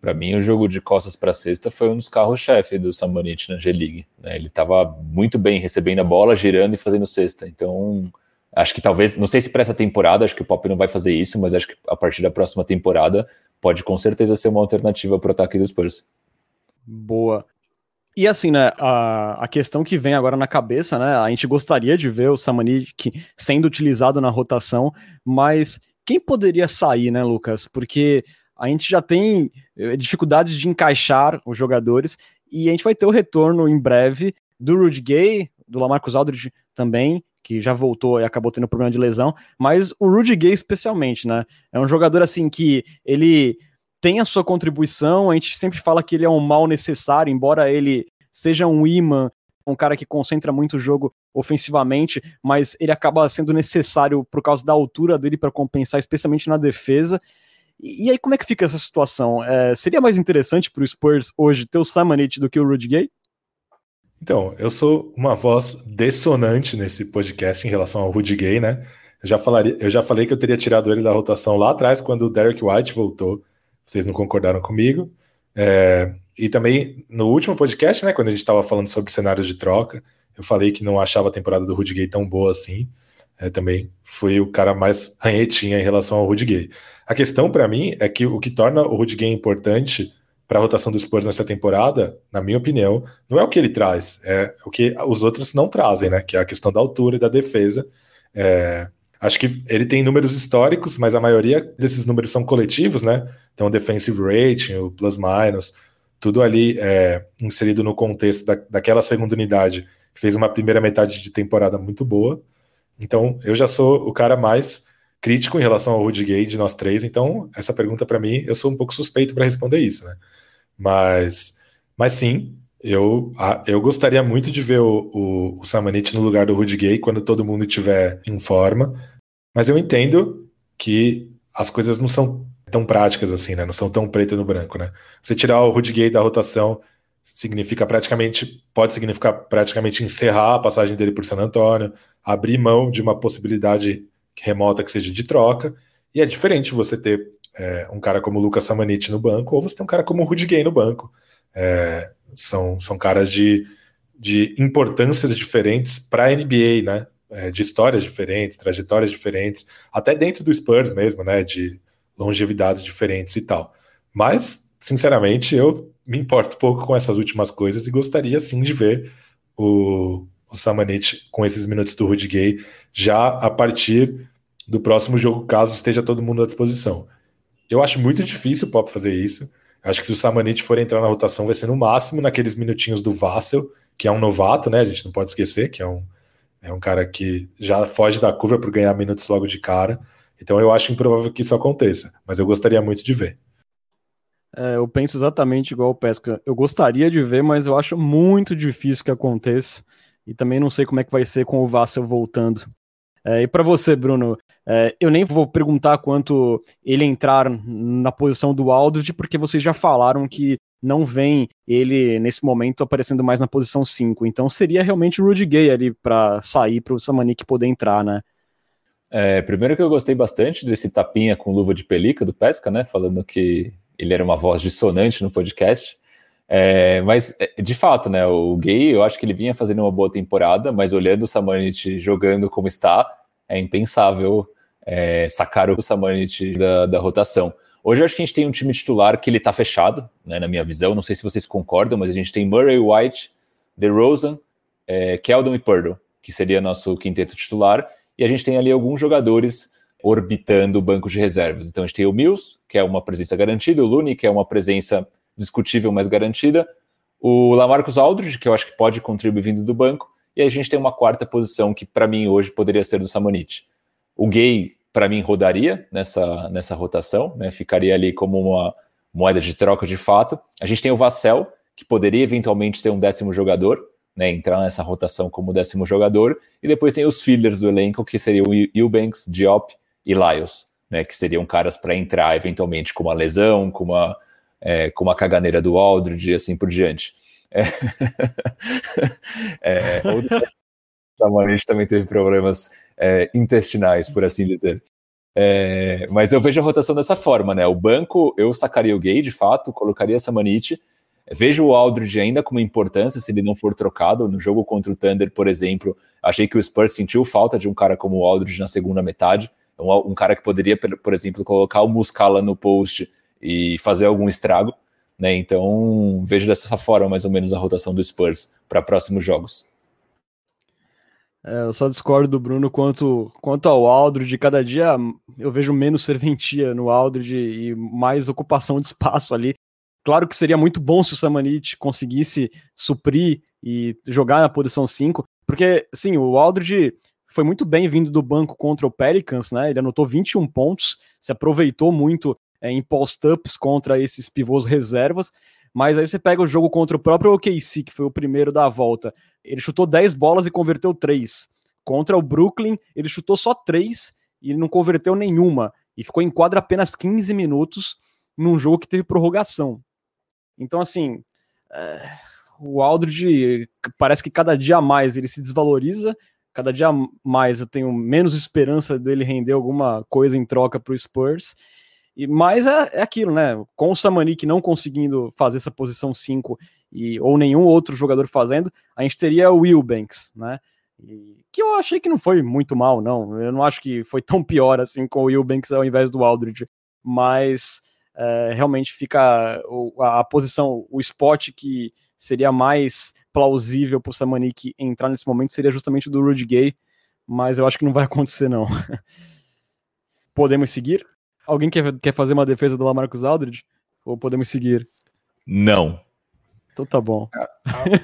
Para mim, o jogo de costas para cesta foi um dos carros-chefe do Samonite na G-League. Né? Ele estava muito bem recebendo a bola, girando e fazendo cesta. Então, acho que talvez, não sei se para essa temporada, acho que o Pop não vai fazer isso, mas acho que a partir da próxima temporada pode com certeza ser uma alternativa para o ataque dos Spurs. Boa. E assim, né, a, a questão que vem agora na cabeça, né, a gente gostaria de ver o Samanik sendo utilizado na rotação, mas quem poderia sair, né, Lucas? Porque a gente já tem eh, dificuldades de encaixar os jogadores e a gente vai ter o retorno em breve do Rudy Gay, do Lamarcus Aldridge também, que já voltou e acabou tendo problema de lesão, mas o Rudy Gay especialmente, né? É um jogador assim que ele tem a sua contribuição, a gente sempre fala que ele é um mal necessário, embora ele seja um imã, um cara que concentra muito o jogo ofensivamente, mas ele acaba sendo necessário por causa da altura dele para compensar, especialmente na defesa. E, aí, como é que fica essa situação? É, seria mais interessante para o Spurs hoje ter o Samanit do que o Rudy Gay? Então, eu sou uma voz dissonante nesse podcast em relação ao Rudy Gay, né? Eu já, falaria, eu já falei que eu teria tirado ele da rotação lá atrás, quando o Derek White voltou vocês não concordaram comigo. É, e também no último podcast, né, quando a gente estava falando sobre cenários de troca, eu falei que não achava a temporada do Rudy Gay tão boa assim. É, também fui o cara mais ranhetinha em relação ao Rudy Gay. A questão para mim é que o que torna o Rudy Gay importante para a rotação dos Spurs nessa temporada, na minha opinião, não é o que ele traz, é o que os outros não trazem, né? Que é a questão da altura e da defesa. É, Acho que ele tem números históricos, mas a maioria desses números são coletivos, né? Então, o defensive rating, o plus minus, tudo ali é, inserido no contexto da, daquela segunda unidade que fez uma primeira metade de temporada muito boa. Então, eu já sou o cara mais crítico em relação ao Rudy Gay de nós três. Então, essa pergunta para mim, eu sou um pouco suspeito para responder isso, né? Mas, mas sim, eu, eu gostaria muito de ver o, o, o Samanit no lugar do Rudy Gay quando todo mundo estiver em forma. Mas eu entendo que as coisas não são tão práticas assim, né? Não são tão preto no branco, né? Você tirar o Rudy Gay da rotação significa praticamente, pode significar praticamente encerrar a passagem dele por San Antônio, abrir mão de uma possibilidade remota que seja de troca. E é diferente você ter é, um cara como o Lucas Samanit no banco ou você ter um cara como o Rudy Gay no banco. É, são, são caras de, de importâncias diferentes para a NBA, né? É, de histórias diferentes, trajetórias diferentes, até dentro do Spurs mesmo, né? De longevidades diferentes e tal. Mas, sinceramente, eu me importo pouco com essas últimas coisas e gostaria sim de ver o, o Samanit com esses minutos do Rudy Gay já a partir do próximo jogo, caso esteja todo mundo à disposição. Eu acho muito difícil o Pop fazer isso. Acho que se o Samanit for entrar na rotação, vai ser no máximo naqueles minutinhos do Vassel, que é um novato, né? A gente não pode esquecer que é um, é um cara que já foge da curva por ganhar minutos logo de cara. Então eu acho improvável que isso aconteça, mas eu gostaria muito de ver. É, eu penso exatamente igual o Pesca. Eu gostaria de ver, mas eu acho muito difícil que aconteça. E também não sei como é que vai ser com o Vassel voltando. É, e para você, Bruno, é, eu nem vou perguntar quanto ele entrar na posição do Aldridge, porque vocês já falaram que não vem ele nesse momento aparecendo mais na posição 5. Então seria realmente o Rudy Gay ali para sair para o Samanik poder entrar, né? É, primeiro que eu gostei bastante desse tapinha com luva de pelica do Pesca, né? Falando que ele era uma voz dissonante no podcast. É, mas, é, de fato, né, o Gay, eu acho que ele vinha fazendo uma boa temporada, mas olhando o Samanit jogando como está, é impensável é, sacar o Samanit da, da, rotação. Hoje eu acho que a gente tem um time titular que ele está fechado, né, na minha visão, não sei se vocês concordam, mas a gente tem Murray White, DeRozan, é, Keldon e Purdle, que seria nosso quinteto titular, e a gente tem ali alguns jogadores orbitando o banco de reservas. Então a gente tem o Mills, que é uma presença garantida, o Looney, que é uma presença discutível, mas garantida, o Lamarcus Aldridge, que eu acho que pode contribuir vindo do banco, e a gente tem uma quarta posição que para mim hoje poderia ser do Samonite. O Gay, para mim, rodaria nessa, nessa rotação, né? ficaria ali como uma moeda de troca de fato. A gente tem o Vassell, que poderia eventualmente ser um décimo jogador, né, entrar nessa rotação como décimo jogador, e depois tem os fillers do elenco, que seriam Eubanks, Diop e Lyles, né, que seriam caras para entrar eventualmente com uma lesão, com uma, é, com uma caganeira do Aldridge e assim por diante. É, é, a gente também teve problemas é, intestinais, por assim dizer. É, mas eu vejo a rotação dessa forma, né? O banco, eu sacaria o Gay, de fato, colocaria essa Manite. Vejo o Aldridge ainda com importância se ele não for trocado. No jogo contra o Thunder, por exemplo, achei que o Spurs sentiu falta de um cara como o Aldridge na segunda metade. Um, um cara que poderia, por exemplo, colocar o Muscala no post e fazer algum estrago. Né? Então, vejo dessa forma mais ou menos a rotação do Spurs para próximos jogos. É, eu só discordo do Bruno quanto, quanto ao Aldridge. Cada dia eu vejo menos serventia no Aldridge e mais ocupação de espaço ali. Claro que seria muito bom se o Samanit conseguisse suprir e jogar na posição 5, porque, sim, o Aldridge foi muito bem vindo do banco contra o Pelicans, né? Ele anotou 21 pontos, se aproveitou muito é, em post-ups contra esses pivôs reservas, mas aí você pega o jogo contra o próprio OKC, que foi o primeiro da volta. Ele chutou 10 bolas e converteu 3. Contra o Brooklyn, ele chutou só 3 e não converteu nenhuma. E ficou em quadra apenas 15 minutos num jogo que teve prorrogação. Então, assim, é, o Aldridge parece que cada dia mais ele se desvaloriza cada dia mais eu tenho menos esperança dele render alguma coisa em troca para o Spurs. E mais é, é, aquilo, né? Com o Samanik não conseguindo fazer essa posição 5 e ou nenhum outro jogador fazendo, a gente teria o Wilbanks, né? E, que eu achei que não foi muito mal, não. Eu não acho que foi tão pior assim com o Wilbanks ao invés do Aldridge, mas é, realmente fica a, a posição, o spot que seria mais plausível para o Samanik entrar nesse momento seria justamente o do Rudy Gay, mas eu acho que não vai acontecer, não. podemos seguir? Alguém quer, quer fazer uma defesa do Lamarcus Aldridge? Ou podemos seguir? Não. Então tá bom. A,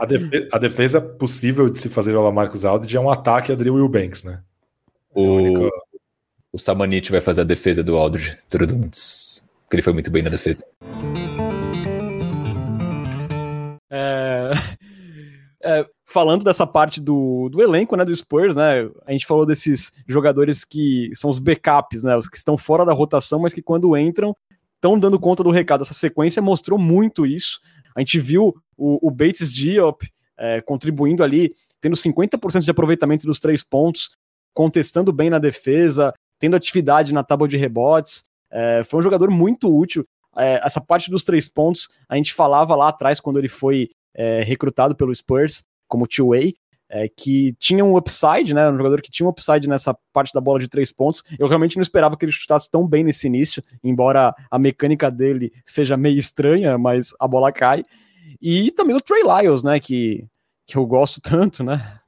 a, defesa, a defesa, possível de se fazer ao Lamarcus Aldridge é um ataque a Drew Wilbanks, né? O, é única... o Samanit vai fazer a defesa do Aldridge. Porque ele foi muito bem na defesa. É, é, falando dessa parte do, do elenco, né, do Spurs, né, a gente falou desses jogadores que são os backups, né, os que estão fora da rotação, mas que quando entram estão dando conta do recado. Essa sequência mostrou muito isso. A gente viu o, o Bates Diop é, contribuindo ali, tendo 50% de aproveitamento dos três pontos. contestando bem na defesa, tendo atividade na tábua de rebotes. É, foi um jogador muito útil. É, essa parte dos três pontos, a gente falava lá atrás, quando ele foi é, recrutado pelo Spurs como two-way, é, que tinha um upside, né? Um jogador que tinha um upside nessa parte da bola de três pontos. Eu realmente não esperava que ele chutasse tão bem nesse início, embora a mecânica dele seja meio estranha, mas a bola cai. E também o Trey Lyles, né? Que, que eu gosto tanto, né?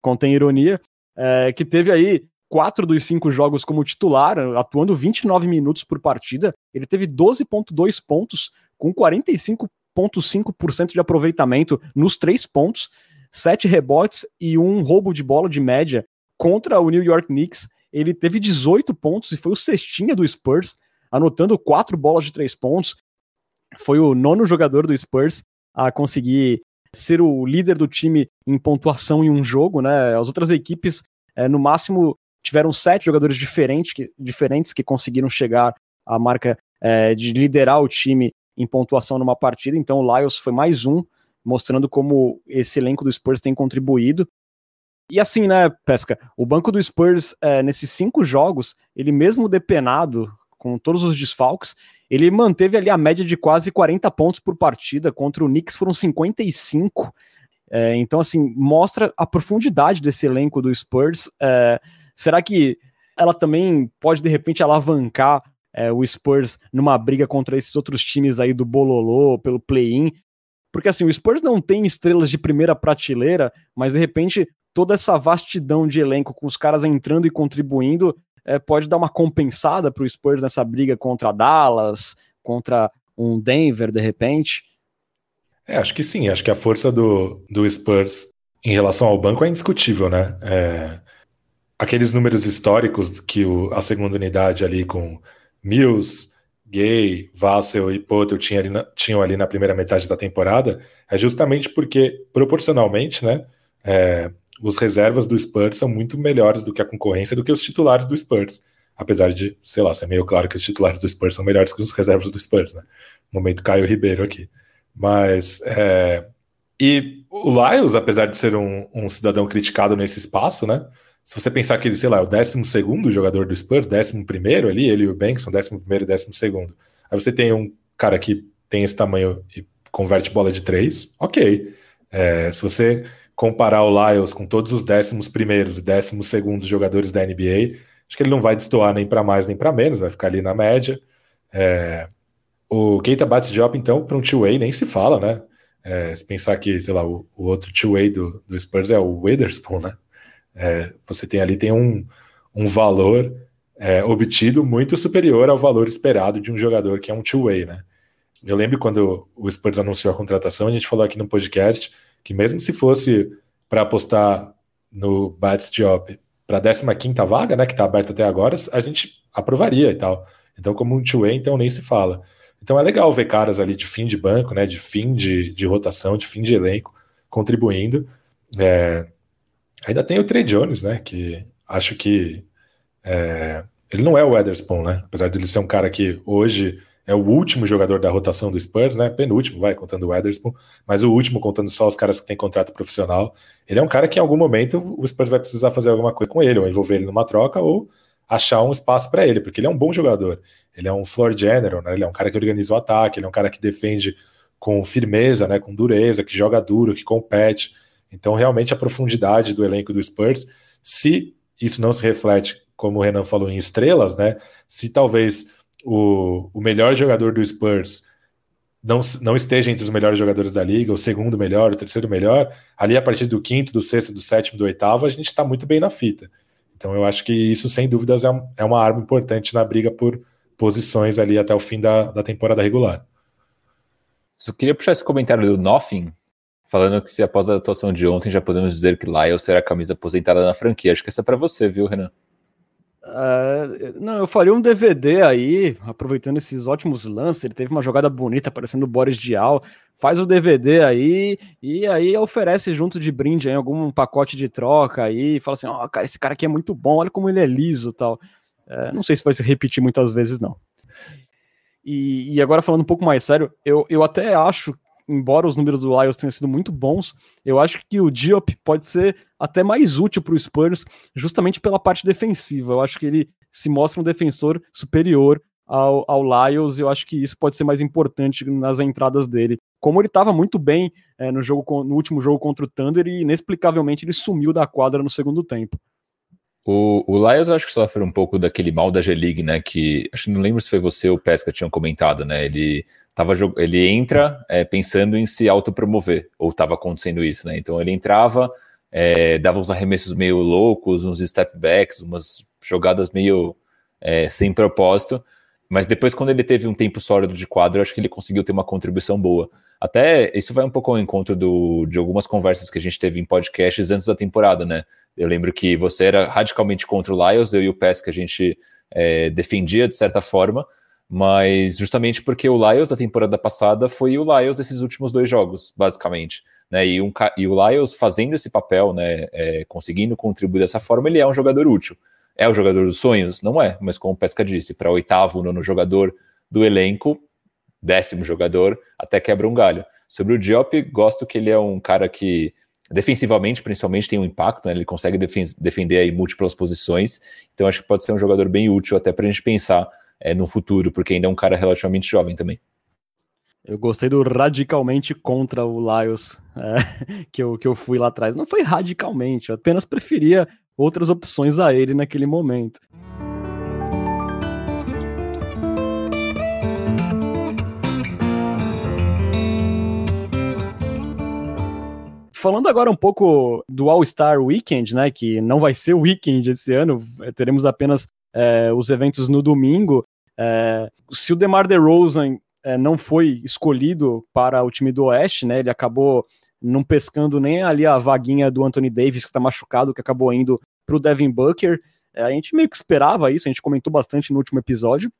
Contém ironia, é, que teve aí quatro dos cinco jogos como titular, atuando 29 minutos por partida. Ele teve 12,2 pontos, com 45,5% de aproveitamento nos três pontos sete rebotes e um roubo de bola de média contra o New York Knicks. Ele teve 18 pontos e foi o cestinha do Spurs, anotando quatro bolas de três pontos. Foi o nono jogador do Spurs a conseguir ser o líder do time em pontuação em um jogo, né? As outras equipes, é, no máximo, tiveram sete jogadores diferentes que, diferentes que conseguiram chegar à marca é, de liderar o time em pontuação numa partida. Então o Lyles foi mais um mostrando como esse elenco do Spurs tem contribuído. E assim, né, Pesca, o banco do Spurs, é, nesses cinco jogos, ele mesmo depenado, com todos os desfalques, ele manteve ali a média de quase 40 pontos por partida, contra o Knicks foram 55. É, então, assim, mostra a profundidade desse elenco do Spurs. É, será que ela também pode, de repente, alavancar é, o Spurs numa briga contra esses outros times aí do Bololô, pelo play-in, porque assim, o Spurs não tem estrelas de primeira prateleira, mas de repente toda essa vastidão de elenco com os caras entrando e contribuindo é, pode dar uma compensada para o Spurs nessa briga contra Dallas, contra um Denver de repente. É, acho que sim, acho que a força do, do Spurs em relação ao banco é indiscutível, né? É, aqueles números históricos que o, a segunda unidade ali com Mills, Gay, Vassell e Potter tinham ali, na, tinham ali na primeira metade da temporada, é justamente porque, proporcionalmente, né, é, os reservas do Spurs são muito melhores do que a concorrência, do que os titulares do Spurs. Apesar de, sei lá, ser meio claro que os titulares do Spurs são melhores que os reservas do Spurs, né? Momento Caio Ribeiro aqui. Mas, é, e o Lyles, apesar de ser um, um cidadão criticado nesse espaço, né? Se você pensar que ele, sei lá, é o 12 jogador do Spurs, 11 ali, ele e o Banks são 11 e 12. Aí você tem um cara que tem esse tamanho e converte bola de 3, ok. É, se você comparar o Lyles com todos os 11 e 12 jogadores da NBA, acho que ele não vai destoar nem para mais nem para menos, vai ficar ali na média. É, o Keita Bates-Diop, então, para um two-way nem se fala, né? É, se pensar que, sei lá, o, o outro two-way do, do Spurs é o Witherspoon, né? É, você tem ali tem um, um valor é, obtido muito superior ao valor esperado de um jogador que é um two-way, né? Eu lembro quando o Spurs anunciou a contratação, a gente falou aqui no podcast que mesmo se fosse para apostar no Bats Job para a 15 vaga, né, que está aberta até agora, a gente aprovaria e tal. Então, como um two-way, então nem se fala. Então é legal ver caras ali de fim de banco, né, de fim de, de rotação, de fim de elenco, contribuindo. É, Ainda tem o Trey Jones, né? Que acho que é, ele não é o Weatherspoon, né? Apesar de ele ser um cara que hoje é o último jogador da rotação do Spurs, né? Penúltimo, vai, contando o Weatherspoon, mas o último contando só os caras que têm contrato profissional. Ele é um cara que em algum momento o Spurs vai precisar fazer alguma coisa com ele, ou envolver ele numa troca, ou achar um espaço para ele, porque ele é um bom jogador. Ele é um floor general, né? Ele é um cara que organiza o ataque, ele é um cara que defende com firmeza, né? Com dureza, que joga duro, que compete. Então, realmente, a profundidade do elenco do Spurs, se isso não se reflete, como o Renan falou, em estrelas, né? Se talvez o, o melhor jogador do Spurs não, não esteja entre os melhores jogadores da liga, o segundo melhor, o terceiro melhor, ali a partir do quinto, do sexto, do sétimo, do oitavo, a gente está muito bem na fita. Então eu acho que isso, sem dúvidas, é, um, é uma arma importante na briga por posições ali até o fim da, da temporada regular. Só queria puxar esse comentário do Nothing, falando que se após a atuação de ontem já podemos dizer que Lyles será a camisa aposentada na franquia. Acho que essa é para você, viu, Renan? Uh, não, eu faria um DVD aí, aproveitando esses ótimos lances. Ele teve uma jogada bonita, parecendo o Boris Dial. Faz o DVD aí e aí oferece junto de brinde algum pacote de troca aí. Fala assim: Ó, oh, cara, esse cara aqui é muito bom, olha como ele é liso tal. Uh, não sei se vai se repetir muitas vezes, não. E, e agora falando um pouco mais sério, eu, eu até acho embora os números do Lions tenham sido muito bons, eu acho que o Diop pode ser até mais útil para o Spurs, justamente pela parte defensiva. Eu acho que ele se mostra um defensor superior ao, ao Lions, e eu acho que isso pode ser mais importante nas entradas dele. Como ele estava muito bem é, no, jogo, no último jogo contra o Thunder, e inexplicavelmente ele sumiu da quadra no segundo tempo. O, o eu acho que sofre um pouco daquele mal da G-League, né? Que acho que não lembro se foi você ou o Pesca tinham comentado, né? Ele tava ele entra é, pensando em se autopromover, ou estava acontecendo isso, né? Então ele entrava, é, dava uns arremessos meio loucos, uns step backs, umas jogadas meio é, sem propósito, mas depois, quando ele teve um tempo sólido de quadro, acho que ele conseguiu ter uma contribuição boa. Até isso vai um pouco ao encontro do, de algumas conversas que a gente teve em podcasts antes da temporada, né? Eu lembro que você era radicalmente contra o Lyles, eu e o Pes, que a gente é, defendia de certa forma, mas justamente porque o Lyles da temporada passada foi o Lyles desses últimos dois jogos, basicamente. Né? E, um, e o Lyles fazendo esse papel, né, é, conseguindo contribuir dessa forma, ele é um jogador útil. É o jogador dos sonhos? Não é, mas como o Pesca disse, para oitavo, nono jogador do elenco, décimo jogador, até quebra um galho. Sobre o Diop, gosto que ele é um cara que defensivamente, principalmente, tem um impacto, né? ele consegue defender aí múltiplas posições, então acho que pode ser um jogador bem útil até para a gente pensar é, no futuro, porque ainda é um cara relativamente jovem também. Eu gostei do radicalmente contra o Lyles é, que, eu, que eu fui lá atrás. Não foi radicalmente, eu apenas preferia outras opções a ele naquele momento. Falando agora um pouco do All-Star Weekend, né, que não vai ser o weekend esse ano, teremos apenas é, os eventos no domingo. É, se o DeMar DeRozan é, não foi escolhido para o time do Oeste, né, ele acabou não pescando nem ali a vaguinha do Anthony Davis, que está machucado, que acabou indo para o Devin Booker. É, a gente meio que esperava isso, a gente comentou bastante no último episódio.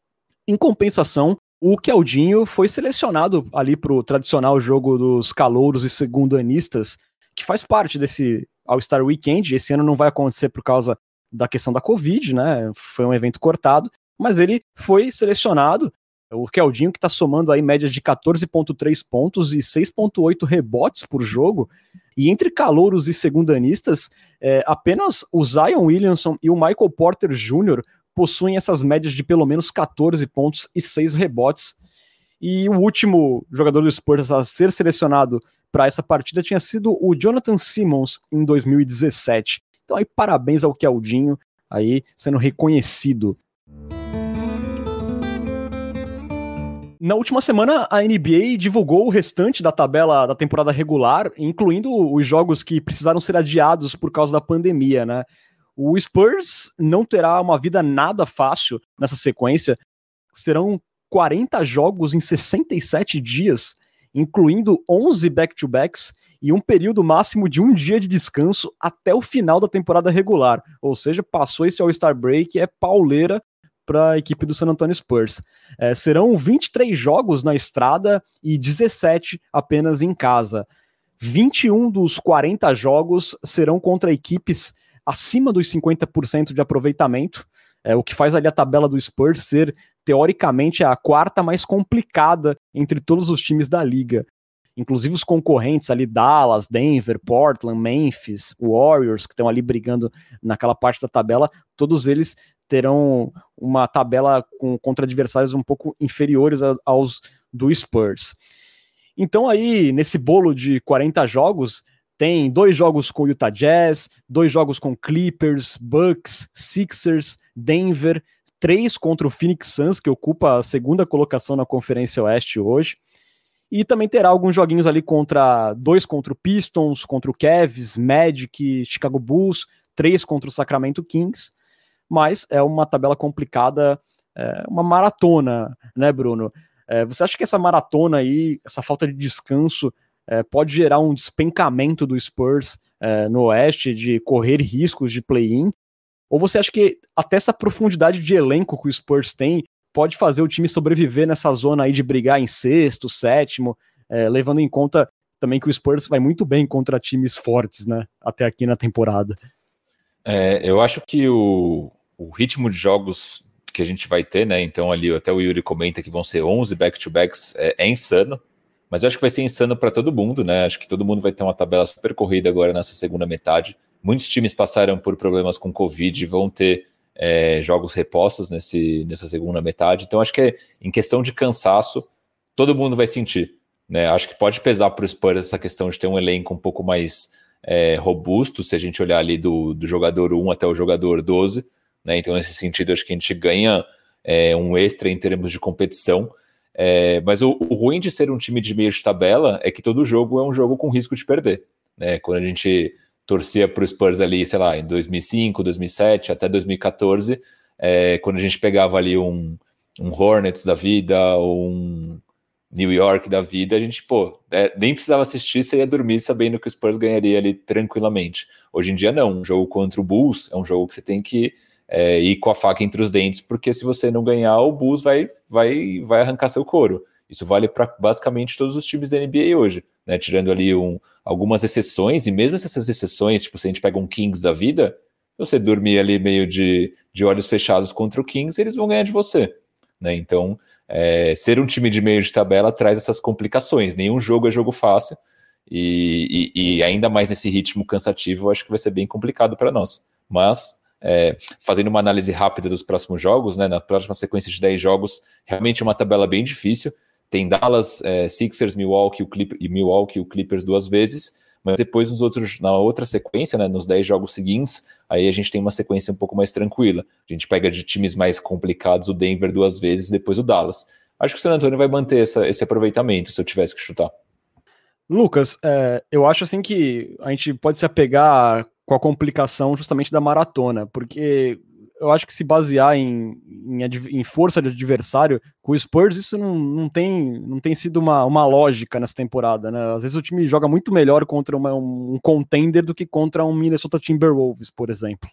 Em compensação, o Keldinho foi selecionado ali para o tradicional jogo dos calouros e segundanistas, que faz parte desse All-Star Weekend. Esse ano não vai acontecer por causa da questão da Covid, né? Foi um evento cortado, mas ele foi selecionado. O Keldinho, que está somando aí médias de 14,3 pontos e 6,8 rebotes por jogo, e entre calouros e segundanistas, é, apenas o Zion Williamson e o Michael Porter Jr. possuem essas médias de pelo menos 14 pontos e 6 rebotes. E o último jogador do Spurs a ser selecionado para essa partida tinha sido o Jonathan Simmons em 2017. Então aí parabéns ao Keldinho aí sendo reconhecido. Na última semana, a NBA divulgou o restante da tabela da temporada regular, incluindo os jogos que precisaram ser adiados por causa da pandemia, né? O Spurs não terá uma vida nada fácil nessa sequência. Serão 40 jogos em 67 dias, incluindo 11 back-to-backs e um período máximo de um dia de descanso até o final da temporada regular. Ou seja, passou esse All-Star Break, é pauleira para a equipe do San Antonio Spurs. É, serão 23 jogos na estrada e 17 apenas em casa. 21 dos 40 jogos serão contra equipes acima dos 50% de aproveitamento, é, o que faz ali a tabela do Spurs ser, teoricamente, a quarta mais complicada entre todos os times da liga. Inclusive os concorrentes ali, Dallas, Denver, Portland, Memphis, Warriors, que estão ali brigando naquela parte da tabela, todos eles terão uma tabela com, contra adversários um pouco inferiores a, aos do Spurs. Então aí, nesse bolo de 40 jogos, tem dois jogos com Utah Jazz, dois jogos com Clippers, Bucks, Sixers, Denver, três contra o Phoenix Suns, que ocupa a segunda colocação na Conferência Oeste hoje. E também terá alguns joguinhos ali contra dois contra o Pistons, contra o Cavs, Magic, Chicago Bulls, três contra o Sacramento Kings mas é uma tabela complicada, é uma maratona, né, Bruno? É, você acha que essa maratona aí, essa falta de descanso, é, pode gerar um despencamento do Spurs é, no Oeste, de correr riscos de play-in? Ou você acha que até essa profundidade de elenco que o Spurs tem pode fazer o time sobreviver nessa zona aí de brigar em sexto, sétimo, é, levando em conta também que o Spurs vai muito bem contra times fortes, né? Até aqui na temporada. É, eu acho que o, o ritmo de jogos que a gente vai ter, né? Então ali até o Yuri comenta que vão ser 11 back-to-backs, é, é insano. mas eu acho que vai ser insano para todo mundo, né? Acho que todo mundo vai ter uma tabela super corrida agora nessa segunda metade. Muitos times passaram por problemas com Covid e vão ter é, jogos repostos nesse, nessa segunda metade. Então, acho que é, em questão de cansaço, todo mundo vai sentir. Né? Acho que pode pesar para o Spurs essa questão de ter um elenco um pouco mais é, robusto, se a gente olhar ali do, do jogador 1 até o jogador 12. Né? Então, nesse sentido, acho que a gente ganha é, um extra em termos de competição. É, mas o, o, ruim de ser um time de meio de tabela é que todo jogo é um jogo com risco de perder. Né? Quando a gente torcia para o Spurs ali, sei lá, em 2005, 2007, até 2014, é, quando a gente pegava ali um, um Hornets da vida, ou um New York da vida, a gente, pô, é, nem precisava assistir, você ia dormir sabendo que o Spurs ganharia ali tranquilamente. Hoje em dia, não. Um jogo contra o Bulls é um jogo que você tem que é, com a faca entre os dentes, porque se você não ganhar, o Bulls vai, vai, vai arrancar seu couro. Isso vale para basicamente todos os times da NBA hoje, né? Tirando ali um, algumas exceções, e mesmo essas exceções, tipo, se a gente pega um Kings da vida, você dormir ali meio de, de olhos fechados contra o Kings, eles vão ganhar de você. Né? Então, é, ser um time de meio de tabela traz essas complicações. Nenhum jogo é jogo fácil, e, e, e ainda mais nesse ritmo cansativo, eu acho que vai ser bem complicado para nós. Mas é, fazendo uma análise rápida dos próximos jogos, né, na próxima sequência de 10 jogos, realmente é uma tabela bem difícil. Tem Dallas, é, Sixers, Milwaukee, o e Milwaukee, o Clippers duas vezes, mas depois nos outros, na outra sequência, né, nos 10 jogos seguintes, aí a gente tem uma sequência um pouco mais tranquila. A gente pega de times mais complicados o Denver duas vezes, depois o Dallas. Acho que o San Antonio vai manter essa, esse aproveitamento, se eu tivesse que chutar. Lucas, é, eu acho assim que a gente pode se apegar com a complicação justamente da maratona, porque eu acho que se basear em, em, em, força de adversário, com o Spurs isso não, não, tem, não tem sido uma, uma lógica nessa temporada, né? Às vezes o time joga muito melhor contra uma, um contender do que contra um Minnesota Timberwolves, por exemplo.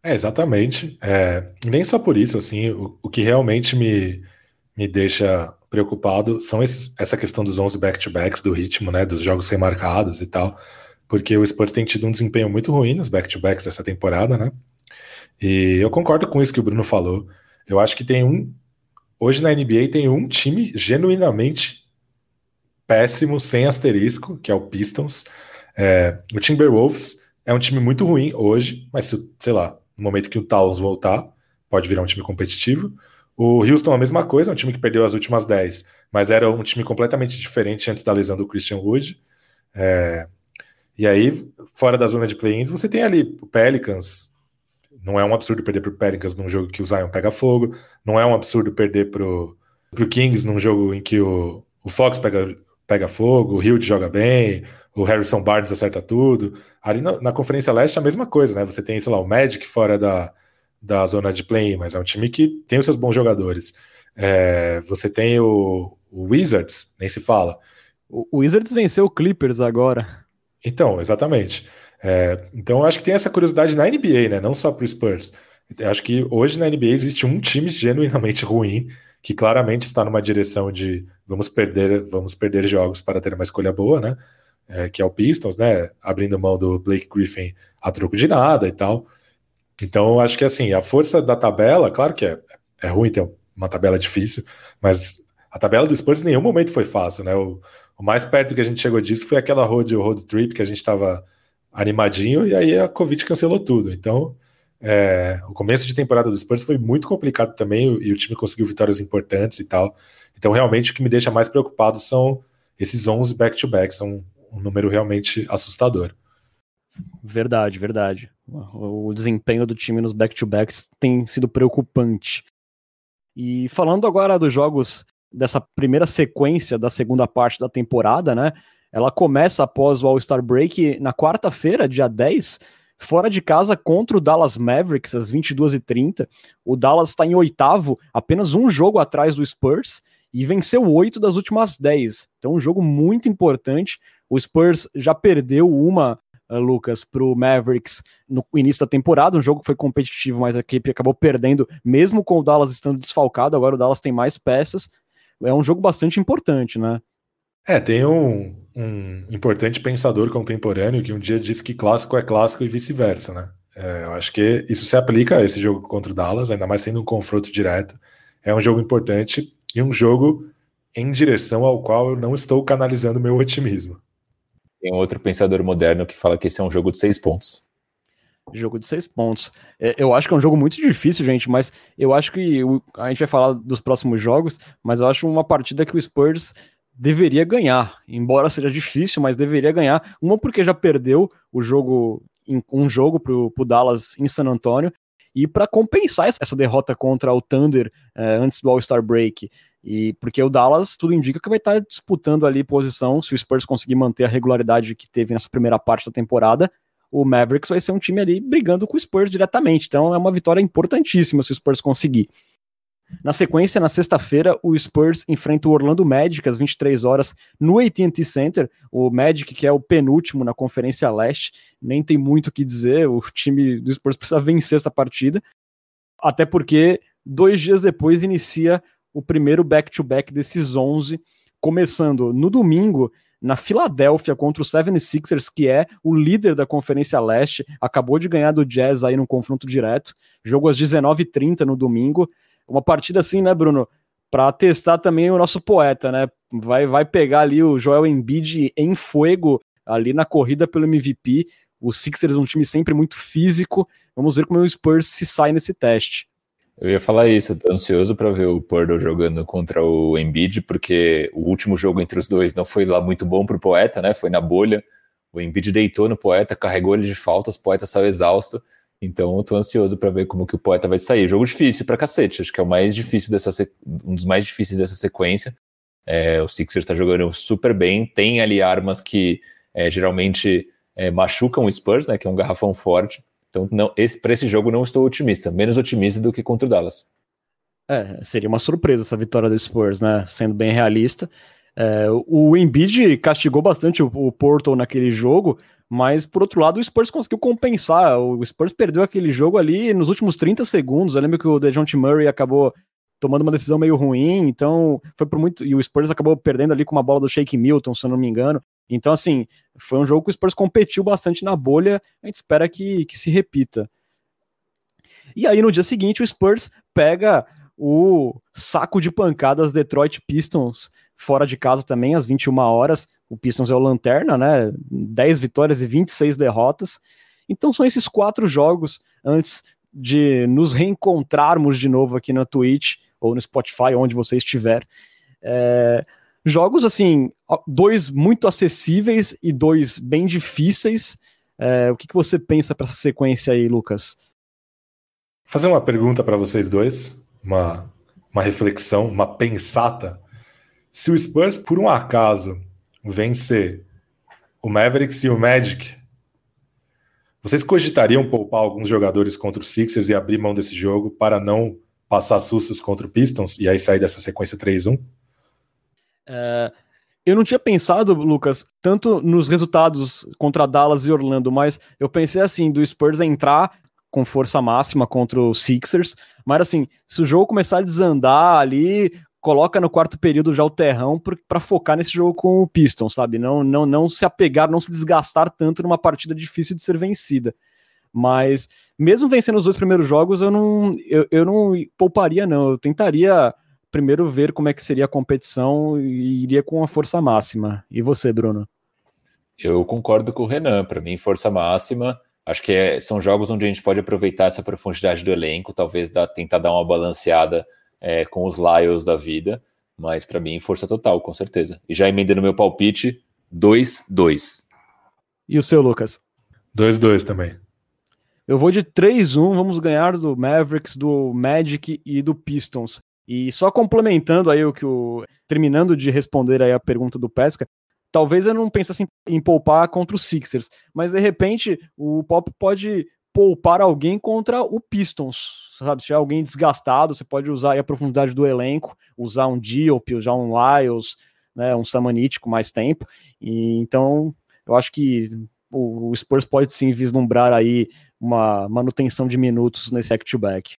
É, exatamente. É, nem só por isso, assim, o, o que realmente me, me deixa preocupado são esses, essa questão dos 11 back-to-backs, do ritmo, né, dos jogos remarcados e tal porque o Spurs tem tido um desempenho muito ruim nos back-to-backs dessa temporada, né? E eu concordo com isso que o Bruno falou. Eu acho que tem um. Hoje na NBA tem um time genuinamente péssimo, sem asterisco, que é o Pistons. É, o Timberwolves é um time muito ruim hoje, mas se, sei lá, no momento que o Towns voltar, pode virar um time competitivo. O Houston a mesma coisa, é um time que perdeu as últimas 10, mas era um time completamente diferente antes da lesão do Christian Wood. É, e aí, fora da zona de play-ins, você tem ali o Pelicans. Não é um absurdo perder pro Pelicans num jogo que o Zion pega fogo. Não é um absurdo perder pro, pro Kings num jogo em que o, o Fox pega, pega fogo, o Hilt joga bem, o Harrison Barnes acerta tudo. Ali na, na Conferência Leste é a mesma coisa, né? Você tem, sei lá, o Magic fora da, da zona de play mas é um time que tem os seus bons jogadores. É, você tem o, o, Wizards, nem se fala. O Wizards venceu o Clippers agora. Então, exatamente. É, então, eu acho que tem essa curiosidade na NBA, né? Não só para o Spurs. Eu acho que hoje na NBA existe um time genuinamente ruim que claramente está numa direção de vamos perder, vamos perder jogos para ter uma escolha boa, né? É, que é o Pistons, né? Abrindo mão do Blake Griffin a troco de nada e tal. Então, eu acho que assim, a força da tabela, claro que é, é ruim ter uma tabela difícil, mas a tabela do Spurs em nenhum momento foi fácil, né? O, o mais perto que a gente chegou disso foi aquela road, road trip que a gente estava animadinho e aí a Covid cancelou tudo. Então, é, o começo de temporada do Spurs foi muito complicado também e o time conseguiu vitórias importantes e tal. Então, realmente, o que me deixa mais preocupado são esses 11 back-to-backs, são um número realmente assustador. Verdade, verdade. O desempenho do time nos back-to-backs tem sido preocupante. E falando agora dos jogos dessa primeira sequência da segunda parte da temporada, né? Ela começa após o All-Star Break na quarta-feira, dia 10, fora de casa contra o Dallas Mavericks, às 22h30. O Dallas está em oitavo, apenas um jogo atrás do Spurs, e venceu oito das últimas dez. Então, um jogo muito importante. O Spurs já perdeu uma, uh, Lucas, para o Mavericks no início da temporada, um jogo que foi competitivo, mas a equipe acabou perdendo, mesmo com o Dallas estando desfalcado. Agora o Dallas tem mais peças é um jogo bastante importante, né? É, tem um, um importante pensador contemporâneo que um dia disse que clássico é clássico e vice-versa, né? É, eu acho que isso se aplica a esse jogo contra o Dallas, ainda mais sendo um confronto direto. É um jogo importante e um jogo em direção ao qual eu não estou canalizando meu otimismo. Tem outro pensador moderno que fala que esse é um jogo de seis pontos. Jogo de seis pontos. É, eu acho que é um jogo muito difícil, gente, mas eu acho que o, a gente vai falar dos próximos jogos, mas eu acho uma partida que o Spurs deveria ganhar, embora seja difícil, mas deveria ganhar. Uma porque já perdeu o jogo, um jogo pro, pro Dallas em San Antonio, e para compensar essa derrota contra o Thunder é, antes do All-Star Break. E porque o Dallas, tudo indica que vai estar disputando ali posição, se o Spurs conseguir manter a regularidade que teve nessa primeira parte da temporada, o Mavericks vai ser um time ali brigando com o Spurs diretamente. Então é uma vitória importantíssima se o Spurs conseguir. Na sequência, na sexta-feira, o Spurs enfrenta o Orlando Magic às 23 horas no AT&T Center. O Magic, que é o penúltimo na Conferência Leste, nem tem muito o que dizer. O time do Spurs precisa vencer essa partida. Até porque dois dias depois inicia o primeiro back-to-back -back desses 11, começando no domingo na Filadélfia contra o 76ers, que é o líder da Conferência Leste, acabou de ganhar do Jazz aí no confronto direto, jogo às 19h30 no domingo, uma partida assim, né, Bruno, para testar também o nosso poeta, né, vai, vai pegar ali o Joel Embiid em fogo ali na corrida pelo MVP, o Sixers é um time sempre muito físico, vamos ver como o Spurs se sai nesse teste. Eu ia falar isso, tô ansioso para ver o Purdle jogando contra o Embiid, porque o último jogo entre os dois não foi lá muito bom pro Poeta, né? Foi na bolha. O Embiid deitou no Poeta, carregou ele de faltas, o Poeta saiu exausto. Então eu tô ansioso para ver como que o Poeta vai sair. Jogo difícil para cacete, acho que é o mais difícil dessa um dos mais difíceis dessa sequência. É, o Sixers está jogando super bem, tem ali armas que é, geralmente é, machucam o Spurs, né? Que é um garrafão forte. Então, não, esse, para esse jogo não estou otimista, menos otimista do que contra o Dallas. É, seria uma surpresa essa vitória do Spurs, né? Sendo bem realista. É, o Embiid castigou bastante o, o naquele jogo, mas por outro lado o Spurs conseguiu compensar. O Spurs perdeu aquele jogo ali nos últimos 30 segundos. Eu lembro que o DeJounte Murray acabou tomando uma decisão meio ruim, então foi por muito. E o Spurs acabou perdendo ali com uma bola do Shake Milton, se eu não me engano. Então, assim, foi um jogo que o Spurs competiu bastante na bolha, a gente espera que, que se repita. E aí, no dia seguinte, o Spurs pega o saco de pancadas Detroit Pistons fora de casa também, às 21 horas. O Pistons é o lanterna, né? 10 vitórias e 26 derrotas. Então são esses quatro jogos antes de nos reencontrarmos de novo aqui na Twitch ou no Spotify, onde você estiver. É, Jogos, assim, dois muito acessíveis e dois bem difíceis. É, o que, que você pensa para essa sequência aí, Lucas? Fazer uma pergunta para vocês dois, uma, uma reflexão, uma pensata. Se o Spurs, por um acaso, vencer o Mavericks e o Magic, vocês cogitariam poupar alguns jogadores contra os Sixers e abrir mão desse jogo para não passar sustos contra o Pistons e aí sair dessa sequência 3-1? Eu não tinha pensado, Lucas, tanto nos resultados contra Dallas e Orlando, mas eu pensei assim, do Spurs entrar com força máxima contra os Sixers, mas assim, se o jogo começar a desandar ali, coloca no quarto período já o terrão para focar nesse jogo com o Pistons, sabe? Não, não, não se apegar, não se desgastar tanto numa partida difícil de ser vencida. Mas mesmo vencendo os dois primeiros jogos, eu não, eu, eu não pouparia, não. Eu tentaria primeiro ver como é que seria a competição e iria com a força máxima. E você, Bruno? Eu concordo com o Renan. Para mim, força máxima. Acho que é, são jogos onde a gente pode aproveitar essa profundidade do elenco, talvez dar, tentar dar uma balanceada é, com os Lions da vida. Mas para mim, força total, com certeza. E já emendando meu palpite, 2-2. E o seu, Lucas? 2-2 também. Eu vou de 3-1, vamos ganhar do Mavericks, do Magic e do Pistons. E só complementando aí o que o. Terminando de responder aí a pergunta do Pesca, talvez eu não pensasse em, poupar contra os Sixers, mas de repente o Pop pode poupar alguém contra o Pistons, sabe? Se é alguém desgastado, você pode usar a profundidade do elenco, usar um Diop, usar um Lyles, né, um Samanit com mais tempo. E então, eu acho que o, o Spurs pode sim vislumbrar aí uma manutenção de minutos nesse back-to-back.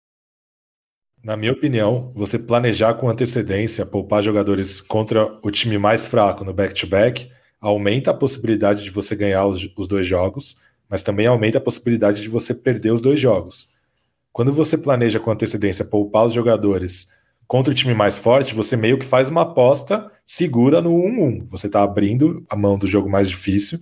Na minha opinião, você planejar com antecedência poupar jogadores contra o time mais fraco no back-to-back aumenta a possibilidade de você ganhar os, os dois jogos, mas também aumenta a possibilidade de você perder os dois jogos. Quando você planeja com antecedência poupar os jogadores contra o time mais forte, você meio que faz uma aposta segura no 1-1. Você está abrindo a mão do jogo mais difícil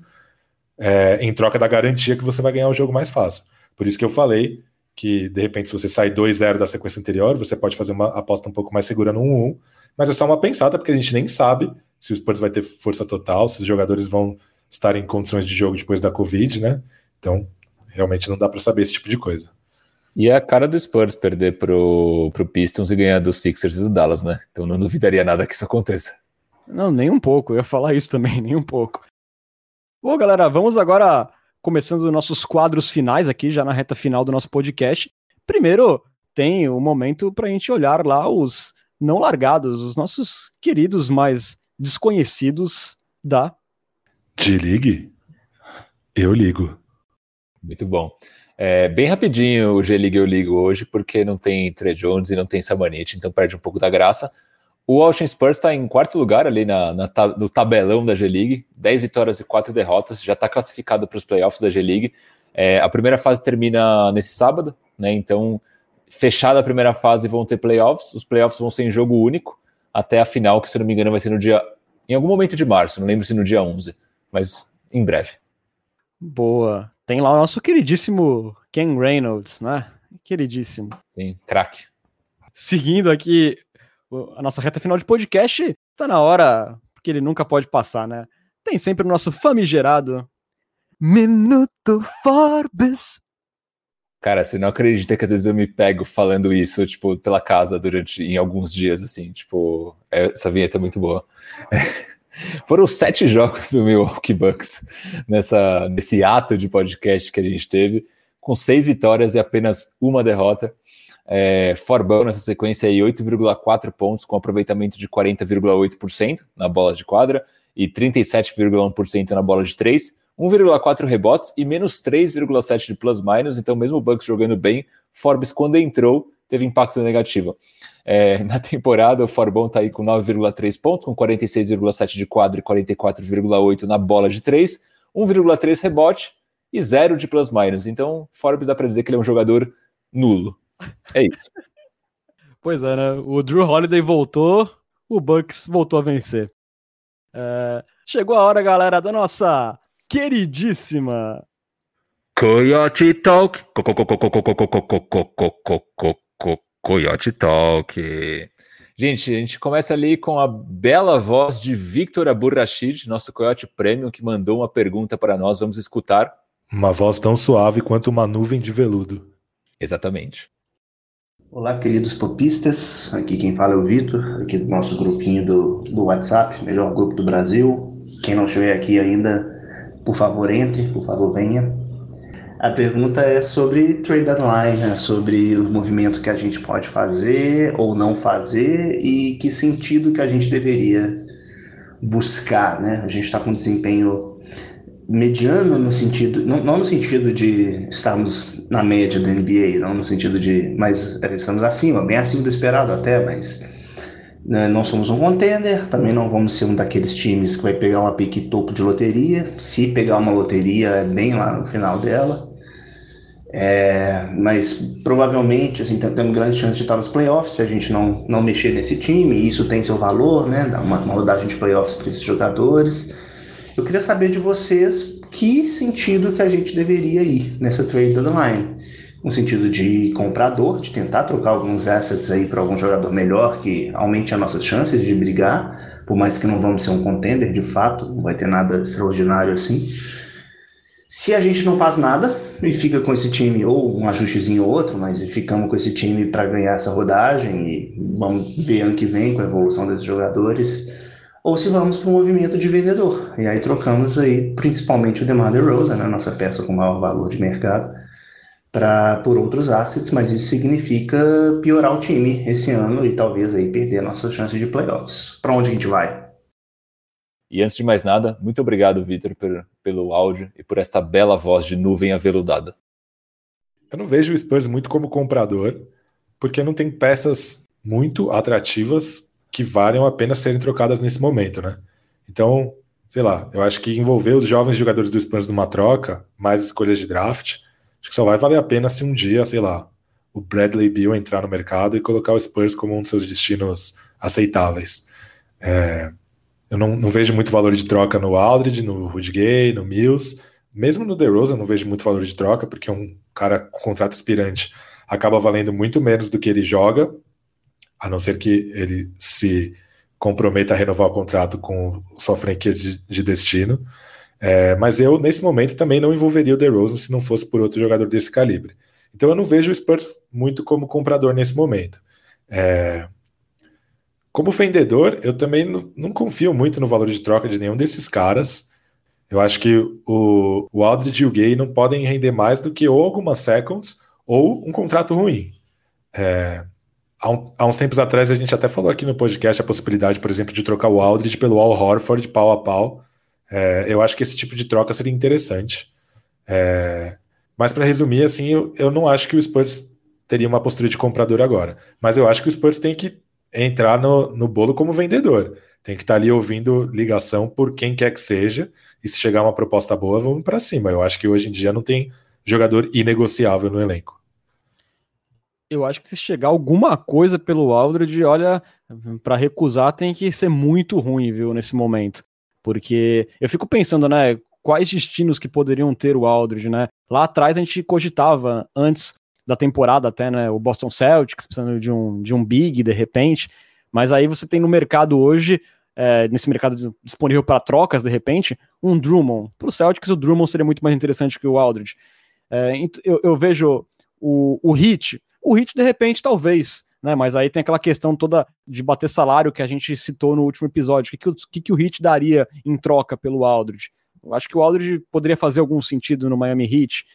é, em troca da garantia que você vai ganhar o jogo mais fácil. Por isso que eu falei que, de repente, se você sai 2-0 da sequência anterior, você pode fazer uma aposta um pouco mais segura no 1-1, mas é só uma pensada, porque a gente nem sabe se o Spurs vai ter força total, se os jogadores vão estar em condições de jogo depois da Covid, né? Então, realmente não dá para saber esse tipo de coisa. E é a cara do Spurs perder pro, pro Pistons e ganhar dos Sixers e do Dallas, né? Então não duvidaria nada que isso aconteça. Não, nem um pouco. Eu ia falar isso também, nem um pouco. Bom, galera, vamos agora começando nossos quadros finais aqui, já na reta final do nosso podcast. Primeiro, tem o um momento para a gente olhar lá os não largados, os nossos queridos, mais desconhecidos da G-League. Eu ligo. Muito bom. É, bem rapidinho o G-League eu ligo hoje, porque não tem Trey Jones e não tem Samanit, então perde um pouco da graça. O Washington Spurs está em quarto lugar ali na, na, no tabelão da G-League, 10 vitórias e 4 derrotas, já está classificado para os playoffs da G-League. É, a primeira fase termina nesse sábado, né? Então, fechada a primeira fase, vão ter playoffs. Os playoffs vão ser em jogo único até a final, que se não me engano vai ser no dia. em algum momento de março, não lembro se no dia 11, mas em breve. Boa. Tem lá o nosso queridíssimo Ken Reynolds, né? Queridíssimo. Sim, craque. Seguindo aqui a nossa reta final de podcast, tá na hora, porque ele nunca pode passar, né? Tem sempre o nosso famigerado Minuto Forbes. Cara, você não acredita que às vezes eu me pego falando isso, tipo, pela casa durante em alguns dias, assim, tipo, é, essa vinheta é muito boa. Foram sete jogos do Milwaukee Bucks nessa, nesse ato de podcast que a gente teve, com seis vitórias e apenas uma derrota. É, Forbão nessa sequência aí, 8,4 pontos, com aproveitamento de 40,8% na bola de quadra e 37,1% na bola de três, 1,4 rebotes e menos 3,7 de plus-minus. Então, mesmo o Bucks jogando bem, Forbes, quando entrou, teve impacto negativo. É, na temporada, o Forbon está aí com 9,3 pontos, com 46,7 de quadro e 44,8 na bola de 3, 1,3 rebote e 0 de plus-minus. Então, Forbes dá para dizer que ele é um jogador nulo. É isso. pois é, né? O Drew Holiday voltou, o Bucks voltou a vencer. É, chegou a hora, galera, da nossa queridíssima Coyote Talk. Coyote Talk. Gente, a gente começa ali com a bela voz de Victor Aburrachid, nosso Coyote Premium, que mandou uma pergunta para nós. Vamos escutar. Uma voz tão suave quanto uma nuvem de veludo. Exatamente. Olá, queridos popistas. Aqui quem fala é o Vitor, aqui do nosso grupinho do, do WhatsApp, melhor grupo do Brasil. Quem não estiver aqui ainda, por favor, entre, por favor, venha. A pergunta é sobre trade deadline, né? sobre o movimento que a gente pode fazer ou não fazer e que sentido que a gente deveria buscar, né? A gente está com desempenho mediano no sentido, não, não, no sentido de estarmos na média da NBA, não no sentido de, mas é, estamos acima, bem acima do esperado até, mas né, não somos um contender, também não vamos ser um daqueles times que vai pegar uma pique topo de loteria, se pegar uma loteria é bem lá no final dela, é, mas provavelmente assim, temos grande chance de estar nos playoffs se a gente não, não mexer nesse time, e isso tem seu valor, né? Dar uma, uma rodagem de playoffs para esses jogadores. Eu queria saber de vocês que sentido que a gente deveria ir nessa trade deadline. No sentido de comprador, de tentar trocar alguns assets aí para algum jogador melhor que aumente as nossas chances de brigar, por mais que não vamos ser um contender de fato, não vai ter nada extraordinário assim se a gente não faz nada e fica com esse time, ou um ajustezinho ou outro, mas ficamos com esse time para ganhar essa rodagem e vamos ver ano que vem com a evolução desses jogadores, ou se vamos para um movimento de vendedor. E aí trocamos aí principalmente o DeMar DeRozan, né, nossa peça com maior valor de mercado, pra, por outros assets, mas isso significa piorar o time esse ano e talvez aí perder a nossa chance de playoffs. Para onde a gente vai? E antes de mais nada, muito obrigado, Vitor, pelo áudio e por esta bela voz de nuvem aveludada. Eu não vejo o Spurs muito como comprador, porque não tem peças muito atrativas que valham a pena serem trocadas nesse momento, né? Então, sei lá, eu acho que envolver os jovens jogadores do Spurs numa troca, mais escolhas de draft, acho que só vai valer a pena se um dia, sei lá, o Bradley Bill entrar no mercado e colocar o Spurs como um dos seus destinos aceitáveis. É, eu não, não, vejo muito valor de troca no Aldridge, no Rudy Gay, no Mills. Mesmo no DeRozan eu não vejo muito valor de troca, porque um cara com contrato aspirante acaba valendo muito menos do que ele joga, a não ser que ele se comprometa a renovar o contrato com sua franquia de, de destino. É, mas eu, nesse momento, também não envolveria o DeRozan se não fosse por outro jogador desse calibre. Então eu não vejo o Spurs muito como comprador nesse momento. É, como vendedor, eu também não, não, confio muito no valor de troca de nenhum desses caras. Eu acho que o, o Aldridge e o Gay não podem render mais do que ou algumas seconds ou um contrato ruim. É, há, um, há, uns tempos atrás a gente até falou aqui no podcast a possibilidade, por exemplo, de trocar o Aldridge pelo Al Horford pau a pau. É, eu acho que esse tipo de troca seria interessante. É, mas para resumir, assim, eu, eu não acho que o Spurs teria uma postura de comprador agora. Mas eu acho que o Spurs tem que entrar no, no bolo como vendedor. Tem que estar tá ali ouvindo ligação por quem quer que seja. E se chegar uma proposta boa, vamos para cima. Eu acho que hoje em dia não tem jogador inegociável no elenco. Eu acho que se chegar alguma coisa pelo Aldridge, olha, para recusar tem que ser muito ruim, viu, nesse momento. Porque eu fico pensando, né, quais destinos que poderiam ter o Aldridge, né? Lá atrás a gente cogitava, antes da temporada até, né, o Boston Celtics precisando de um, de um big de repente, mas aí você tem no mercado hoje, é, nesse mercado disponível para trocas de repente, um Drummond. Para o Celtics o Drummond seria muito mais interessante que o Aldridge. É, eu, eu, vejo o, o Hit, o Hit de repente talvez, né, mas aí tem aquela questão toda de bater salário que a gente citou no último episódio, o que, que, o, que, que o Hit daria em troca pelo Aldridge? Eu acho que o Aldridge poderia fazer algum sentido no Miami Heat,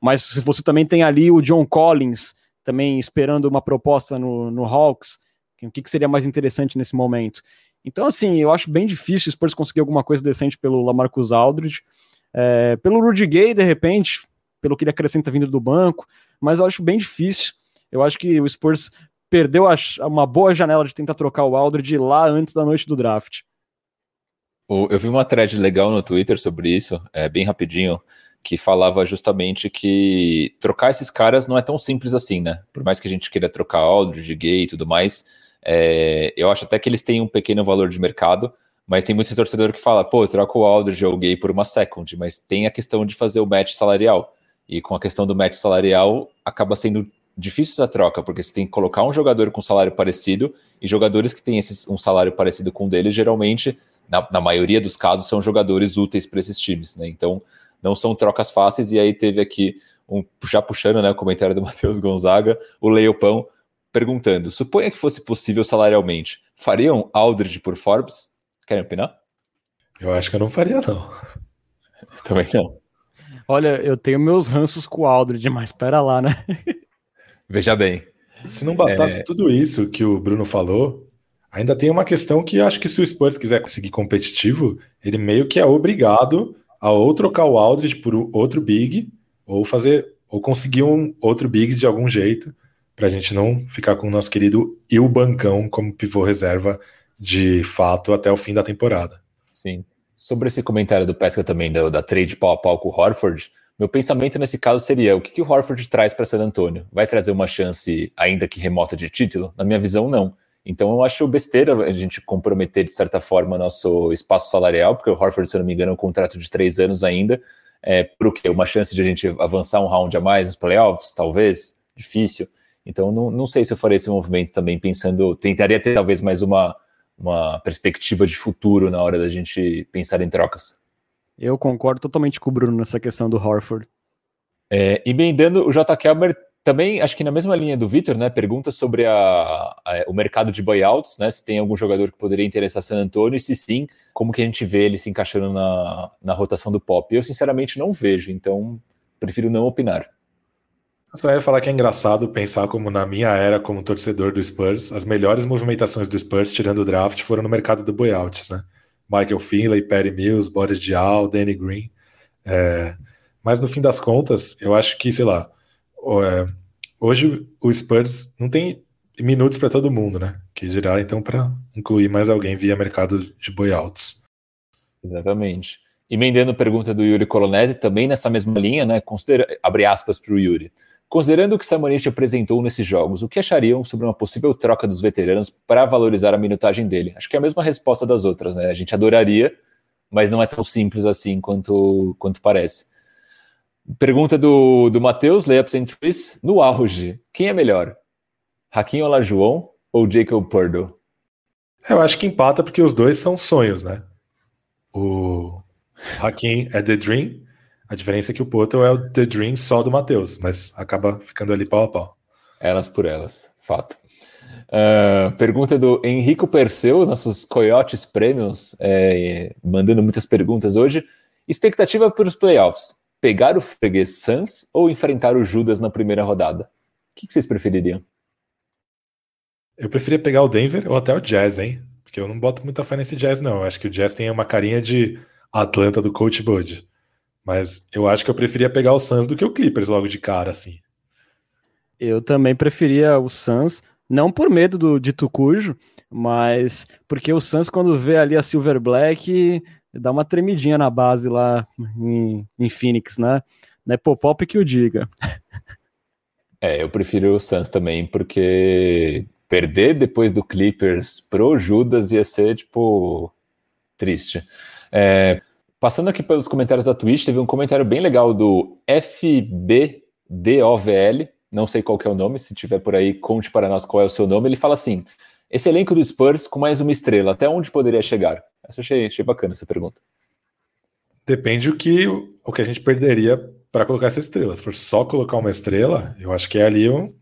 mas você também tem ali o John Collins também esperando uma proposta no, no Hawks, o que, que seria mais interessante nesse momento? Então, assim, eu acho bem difícil o Spurs conseguir alguma coisa decente pelo Lamarcus Aldridge. É, pelo Rudy Gay, de repente, pelo que ele acrescenta vindo do banco, mas eu acho bem difícil. Eu acho que o Spurs perdeu a, uma boa janela de tentar trocar o Aldridge lá antes da noite do draft. Eu vi uma thread legal no Twitter sobre isso, é, bem rapidinho, que falava justamente que trocar esses caras não é tão simples assim, né? Por mais que a gente queira trocar Aldridge, Gay e tudo mais, é, eu acho até que eles têm um pequeno valor de mercado, mas tem muito torcedor que fala, pô, troca o Aldridge ou o Gay por uma second, mas tem a questão de fazer o match salarial. E com a questão do match salarial, acaba sendo difícil essa troca, porque você tem que colocar um jogador com salário parecido, e jogadores que têm esse, um salário parecido com o dele, geralmente na, na maioria dos casos, são jogadores úteis para esses times, né? Então, não são trocas fáceis. E aí teve aqui, um, já puxando né, o comentário do Matheus Gonzaga, o Leopão perguntando: suponha que fosse possível salarialmente, fariam Aldridge por Forbes? Querem opinar? Eu acho que eu não faria, não. Também não. Olha, eu tenho meus ranços com o Aldridge, mas espera lá, né? Veja bem. Se não bastasse é... tudo isso que o Bruno falou, Ainda tem uma questão que acho que se o Spurs quiser conseguir competitivo, ele meio que é obrigado a ou trocar o Aldridge por outro big, ou fazer, ou conseguir um outro big de algum jeito, para a gente não ficar com o nosso querido Il Bancão como pivô reserva de fato até o fim da temporada. Sim. Sobre esse comentário do Pesca também, da, da trade pau a pau com o Horford, meu pensamento nesse caso seria: o que, que o Horford traz para San Antonio? Vai trazer uma chance, ainda que remota, de título? Na minha visão, não. Então eu acho besteira a gente comprometer de certa forma nosso espaço salarial, porque o Horford, se não me engano, é um contrato de três anos ainda. É, por quê? Uma chance de a gente avançar um round a mais nos playoffs? Talvez, difícil. Então não, não sei se eu faria esse movimento também pensando, tentaria ter talvez mais uma, uma perspectiva de futuro na hora da gente pensar em trocas. Eu concordo totalmente com o Bruno nessa questão do Horford. É, emendando, o J. Kelmer também, acho que na mesma linha do Vitor, né, pergunta sobre a, a, o mercado de buyouts, né, se tem algum jogador que poderia interessar San Antonio, e se sim, como que a gente vê ele se encaixando na, na rotação do Pop. Eu, sinceramente, não vejo, então prefiro não opinar. Eu só ia falar que é engraçado pensar como na minha era como torcedor do Spurs, as melhores movimentações do Spurs, tirando o draft, foram no mercado do buyouts, né? Michael Finley, Perry Mills, Boris Diaw, Danny Green. É... Mas no fim das contas, eu acho que, sei lá, é, hoje o Spurs não tem minutos para todo mundo, né? Que dirá então para incluir mais alguém via mercado de buyouts. Exatamente. Emendando a pergunta do Yuri Colonese, também nessa mesma linha, né? Considera, abre aspas para o Yuri. Considerando o que Samonite apresentou nesses jogos, o que achariam sobre uma possível troca dos veteranos para valorizar a minutagem dele? Acho que é a mesma resposta das outras, né? A gente adoraria, mas não é tão simples assim quanto, quanto parece. Pergunta do, do Matheus, Layups and no auge, quem é melhor? Hakim Olajuwon ou Jacob Purdo? Eu acho que empata porque os dois são sonhos, né? O Hakim é The Dream, a diferença é que o Poto é o The Dream só do Matheus, mas acaba ficando ali pau a pau. Elas por elas, fato. Uh, pergunta do Henrico Perseu, nossos Coyotes Prêmios, é, mandando muitas perguntas hoje. Expectativa para os playoffs: pegar o freguês Suns ou enfrentar o Judas na primeira rodada? O que, que vocês prefeririam? Eu preferia pegar o Denver ou até o Jazz, hein? Porque eu não boto muita fé nesse Jazz, não. Eu acho que o Jazz tem uma carinha de Atlanta do Coach Bud. Mas eu acho que eu preferia pegar o Suns do que o Clippers logo de cara, assim. Eu também preferia o Suns, não por medo do de Tucujo, mas porque o Suns, quando vê ali a Silver Black, dá uma tremidinha na base lá em, em Phoenix, né? Não é Popop que o diga. É, eu prefiro o Suns também, porque perder depois do Clippers pro Judas ia ser, tipo, triste. É, Passando aqui pelos comentários da Twitch, teve um comentário bem legal do FBDOVL, não sei qual é o nome, se tiver por aí, conte para nós qual é o seu nome. Ele fala assim: esse elenco do Spurs com mais uma estrela, até onde poderia chegar? Essa achei, achei bacana essa pergunta. Depende o que, o que a gente perderia para colocar essa estrela. Se for só colocar uma estrela, eu acho que é ali um.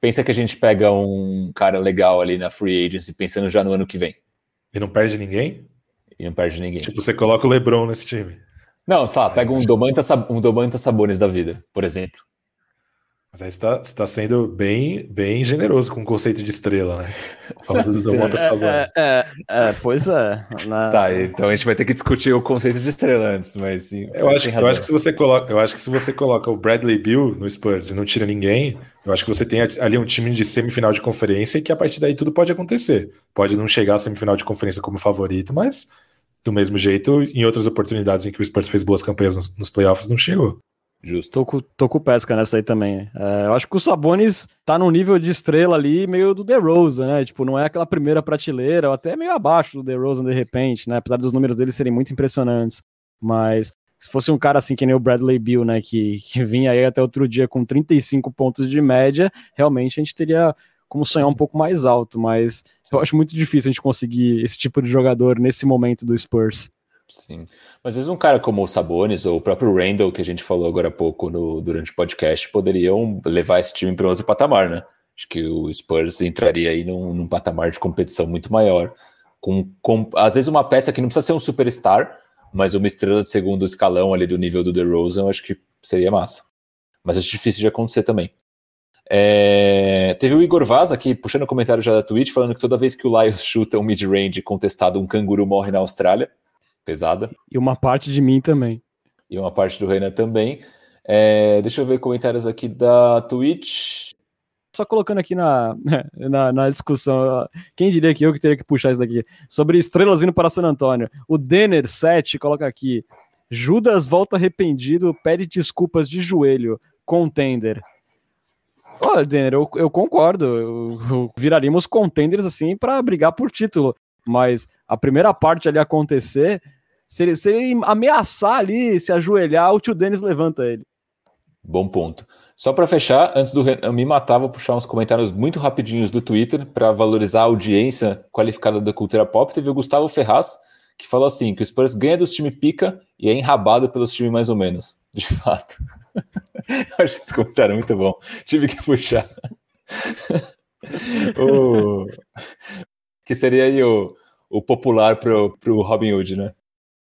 Pensa que a gente pega um cara legal ali na free agency, pensando já no ano que vem. E não perde ninguém? E não perde ninguém. Tipo, você coloca o LeBron nesse time. Não, sei lá, pega um Domantas, um Domantas Sabonis da vida, por exemplo. Mas aí você está tá sendo bem, bem generoso com o conceito de estrela, né? Falando do Domantas Sabonis. É, é, é, pois é. Na... Tá, então a gente vai ter que discutir o conceito de estrela antes, mas sim. Eu acho, eu acho que se você coloca, eu acho que se você coloca o Bradley Bill no Spurs e não tira ninguém, eu acho que você tem ali um time de semifinal de conferência e que a partir daí tudo pode acontecer. Pode não chegar à semifinal de conferência como favorito, mas do mesmo jeito, em outras oportunidades em que o Spurs fez boas campanhas nos, nos playoffs, não chegou. Justo. Tô com, tô com pesca nessa aí também. É, eu acho que o Sabonis tá num nível de estrela ali meio do DeRozan, né? Tipo, não é aquela primeira prateleira, ou até meio abaixo do DeRozan de repente, né? Apesar dos números dele serem muito impressionantes. Mas se fosse um cara assim que nem o Bradley Bill, né? Que, que vinha aí até outro dia com 35 pontos de média, realmente a gente teria como sonhar um pouco mais alto, mas eu acho muito difícil a gente conseguir esse tipo de jogador nesse momento do Spurs. Sim, mas às vezes um cara como o Sabonis ou o próprio Randall, que a gente falou agora há pouco no, durante o podcast, poderiam levar esse time para outro patamar, né? Acho que o Spurs entraria aí num, num patamar de competição muito maior. Com, com, às vezes uma peça que não precisa ser um superstar, mas uma estrela de segundo escalão ali do nível do DeRozan, eu acho que seria massa. Mas é difícil de acontecer também. É, teve o Igor Vaz aqui puxando o comentário já da Twitch, falando que toda vez que o Lions chuta um mid-range contestado, um canguru morre na Austrália. Pesada. E uma parte de mim também. E uma parte do Renan também. É, deixa eu ver comentários aqui da Twitch. Só colocando aqui na, na, na, discussão, quem diria que eu que teria que puxar isso daqui? Sobre estrelas vindo para San Antônio. O Denner 7 coloca aqui: Judas volta arrependido, pede desculpas de joelho. Contender. Olha, Denner, eu, eu concordo. Eu, eu, viraríamos contenders assim para brigar por título. Mas a primeira parte ali acontecer, se ele, se ele ameaçar ali, se ajoelhar, o tio Denis levanta ele. Bom ponto. Só para fechar, antes do eu me matar, vou puxar uns comentários muito rapidinhos do Twitter para valorizar a audiência qualificada da cultura pop. Teve o Gustavo Ferraz, que falou assim: que o Spurs ganha dos times pica e é enrabado pelos times mais ou menos. De fato. Acho esse comentário muito bom. Tive que puxar. o... Que seria aí o, o popular pro, pro Robin Hood, né?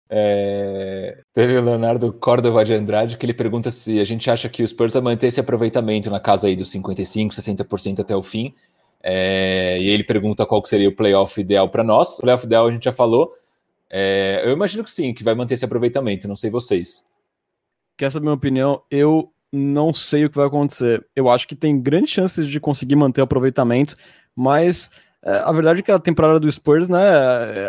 É... Teve o Leonardo Córdova de Andrade que ele pergunta se a gente acha que o Spurs vai manter esse aproveitamento na casa aí dos 55, 60% até o fim. É... E ele pergunta qual seria o playoff ideal para nós. O playoff ideal a gente já falou. É... Eu imagino que sim, que vai manter esse aproveitamento, não sei vocês. Quer saber minha opinião? Eu não sei o que vai acontecer. Eu acho que tem grandes chances de conseguir manter o aproveitamento, mas É, a verdade é que a temporada do Spurs, né?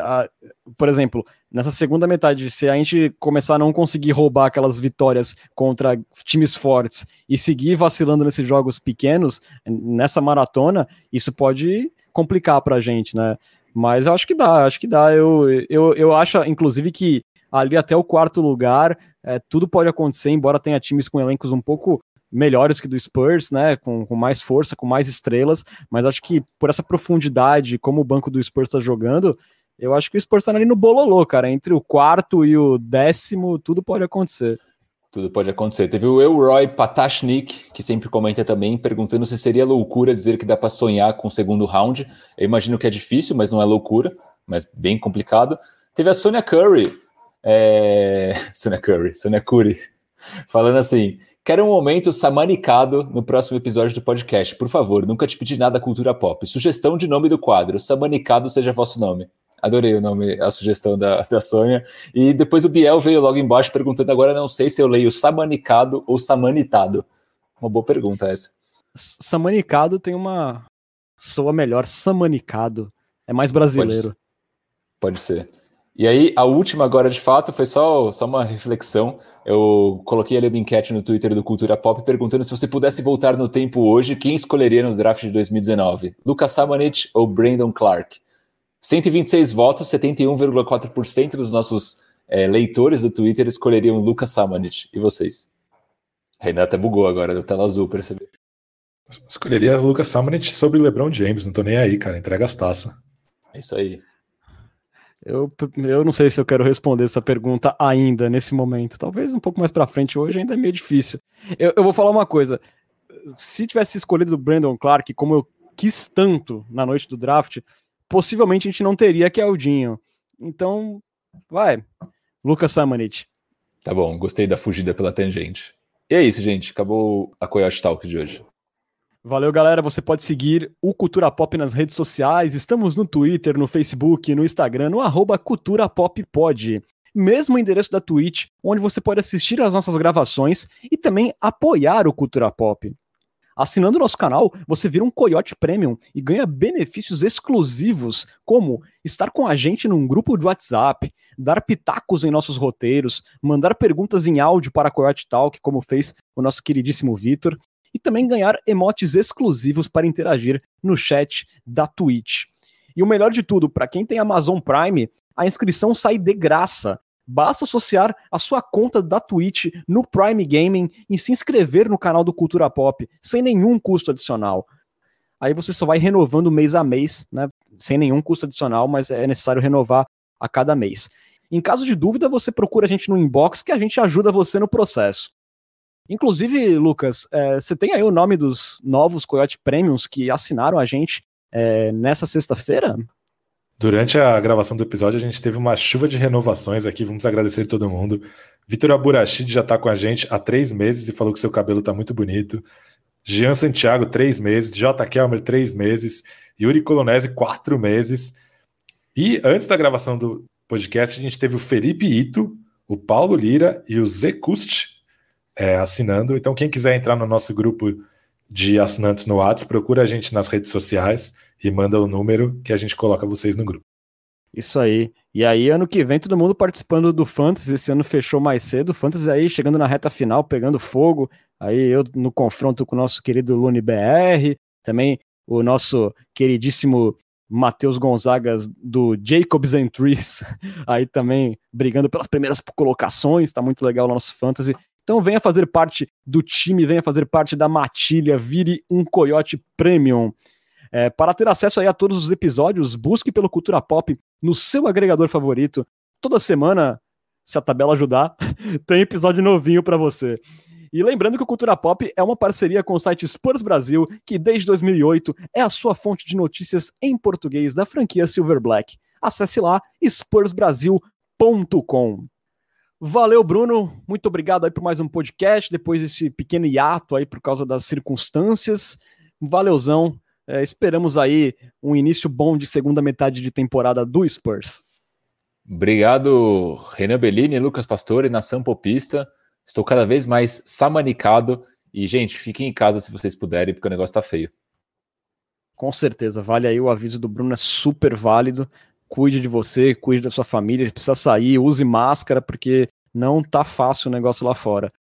A, por exemplo, nessa segunda metade, se a gente começar a não conseguir roubar aquelas vitórias contra times fortes e seguir vacilando nesses jogos pequenos, nessa maratona, isso pode complicar pra gente, né? Mas eu acho que dá, acho que dá. Eu, eu, eu acho, inclusive, que ali até o quarto lugar, é, tudo pode acontecer, embora tenha times com elencos um pouco melhores que do Spurs, né? Com, com mais força, com mais estrelas, mas acho que por essa profundidade, como o banco do Spurs está jogando, eu acho que o Spurs está ali no bololô, cara. Entre o quarto e o décimo, tudo pode acontecer. Tudo pode acontecer. Teve o Elroy Patashnik, que sempre comenta também, perguntando se seria loucura dizer que dá para sonhar com o segundo round. Eu imagino que é difícil, mas não é loucura, mas bem complicado. Teve a Sonia Curry, é... Sonia Curry, falando assim: Quero um momento samanicado no próximo episódio do podcast. Por favor, nunca te pedi nada cultura pop. Sugestão de nome do quadro: Samanicado seja vosso nome. Adorei o nome, a sugestão da, da Sônia. E depois o Biel veio logo embaixo perguntando: agora não sei se eu leio samanicado ou samanitado. Uma boa pergunta essa. Samanicado tem uma. Soa melhor, samanicado. É mais brasileiro. Pode, pode ser. E aí, a última agora, de fato, foi só, só uma reflexão. Eu coloquei ali uma enquete no Twitter do Cultura Pop perguntando se você pudesse voltar no tempo hoje, quem escolheria no draft de 2019? Lucas Samanich ou Brandon Clark? 126 votos, 71,4% dos nossos é, leitores do Twitter escolheriam Lucas Samanich. E vocês? Renata bugou agora, da tela azul, percebeu? Escolheria Lucas Samanich sobre LeBron James, não tô nem aí, cara, entrega as taças. É isso aí. Eu, eu não sei se eu quero responder essa pergunta ainda, nesse momento. Talvez um pouco mais para frente, hoje ainda é meio difícil. Eu, eu, vou falar uma coisa. Se tivesse escolhido o Brandon Clark, como eu quis tanto na noite do draft, possivelmente a gente não teria Keldinho. Então, vai. Lucas Samanit. Tá bom, gostei da fugida pela tangente. E é isso, gente. Acabou a Coyote Talk de hoje. Valeu, galera. Você pode seguir o Cultura Pop nas redes sociais. Estamos no Twitter, no Facebook, no Instagram, no arroba Cultura Pop Pod. Mesmo endereço da Twitch, onde você pode assistir às nossas gravações e também apoiar o Cultura Pop. Assinando nosso canal, você vira um Coyote Premium e ganha benefícios exclusivos, como estar com a gente num grupo de WhatsApp, dar pitacos em nossos roteiros, mandar perguntas em áudio para a Coyote Talk, como fez o nosso queridíssimo Vitor, e também ganhar emotes exclusivos para interagir no chat da Twitch. E o melhor de tudo, para quem tem Amazon Prime, a inscrição sai de graça. Basta associar a sua conta da Twitch no Prime Gaming e se inscrever no canal do Cultura Pop, sem nenhum custo adicional. Aí você só vai renovando mês a mês, né? Sem nenhum custo adicional, mas é necessário renovar a cada mês. Em caso de dúvida, você procura a gente no inbox que a gente ajuda você no processo. Inclusive, Lucas, é, você tem aí o nome dos novos Coyote Premiums que assinaram a gente é, nessa sexta-feira? Durante a gravação do episódio, a gente teve uma chuva de renovações aqui. Vamos agradecer todo mundo. Vitor Aburachid já está com a gente há três meses e falou que seu cabelo está muito bonito. Jean Santiago, três meses. J. Kelmer, três meses. Yuri Colonese, quatro meses. E antes da gravação do podcast, a gente teve o Felipe Ito, o Paulo Lira e o Zé Kust é, assinando. Então, quem quiser entrar no nosso grupo de assinantes no WhatsApp, procura a gente nas redes sociais e manda o número que a gente coloca vocês no grupo. Isso aí. E aí, ano que vem, todo mundo participando do Fantasy. Esse ano fechou mais cedo. O Fantasy aí chegando na reta final, pegando fogo. Aí eu no confronto com o nosso querido Lune BR. Também o nosso queridíssimo Matheus Gonzagas do Jacobs Entries. Aí também brigando pelas primeiras colocações. Tá muito legal o nosso Fantasy. Então venha fazer parte do time, venha fazer parte da matilha, vire um Coyote Premium. É, para ter acesso aí a todos os episódios, busque pelo Cultura Pop no seu agregador favorito. Toda semana, se a tabela ajudar, tem episódio novinho para você. E lembrando que o Cultura Pop é uma parceria com o site Spurs Brasil, que desde 2008 é a sua fonte de notícias em português da franquia Silver Black. Acesse lá spursbrasil.com. Valeu, Bruno. Muito obrigado aí por mais um podcast, depois desse pequeno hiato aí por causa das circunstâncias. Valeuzão. É, esperamos aí um início bom de segunda metade de temporada do Spurs. Obrigado, Renan Bellini, Lucas Pastore, Nação Popista. Estou cada vez mais samanicado. E, gente, fiquem em casa se vocês puderem, porque o negócio tá feio. Com certeza, vale aí o aviso do Bruno, é super válido. Cuide de você, cuide da sua família, precisa sair, use máscara, porque não tá fácil o negócio lá fora.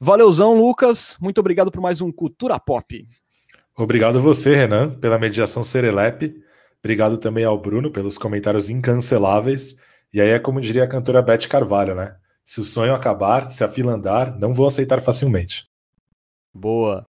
Valeuzão, Lucas. Muito obrigado por mais um Cultura Pop. Obrigado você, Renan, pela mediação serelepe. Obrigado também ao Bruno pelos comentários incanceláveis. E aí é como diria a cantora Beth Carvalho, né? Se o sonho acabar, se a fila andar, não vou aceitar facilmente. Boa.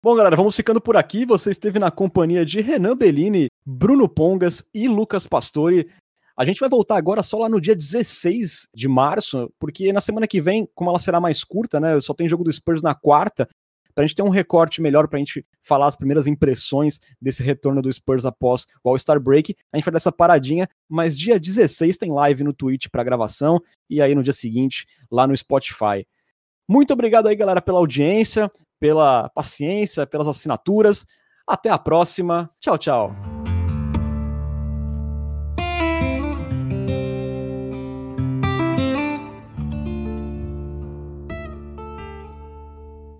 Bom, galera, vamos ficando por aqui. Você esteve na companhia de Renan Bellini, Bruno Pongas e Lucas Pastore. A gente vai voltar agora só lá no dia 16 de março, porque na semana que vem, como ela será mais curta, né? Só tem jogo do Spurs na quarta, para a gente ter um recorte melhor, para a gente falar as primeiras impressões desse retorno do Spurs após o All-Star Break. A gente vai dar essa paradinha, mas dia 16 tem live no Twitch para gravação e aí no dia seguinte lá no Spotify. Muito obrigado aí, galera, pela audiência, pela paciência, pelas assinaturas. Até a próxima. Tchau, tchau.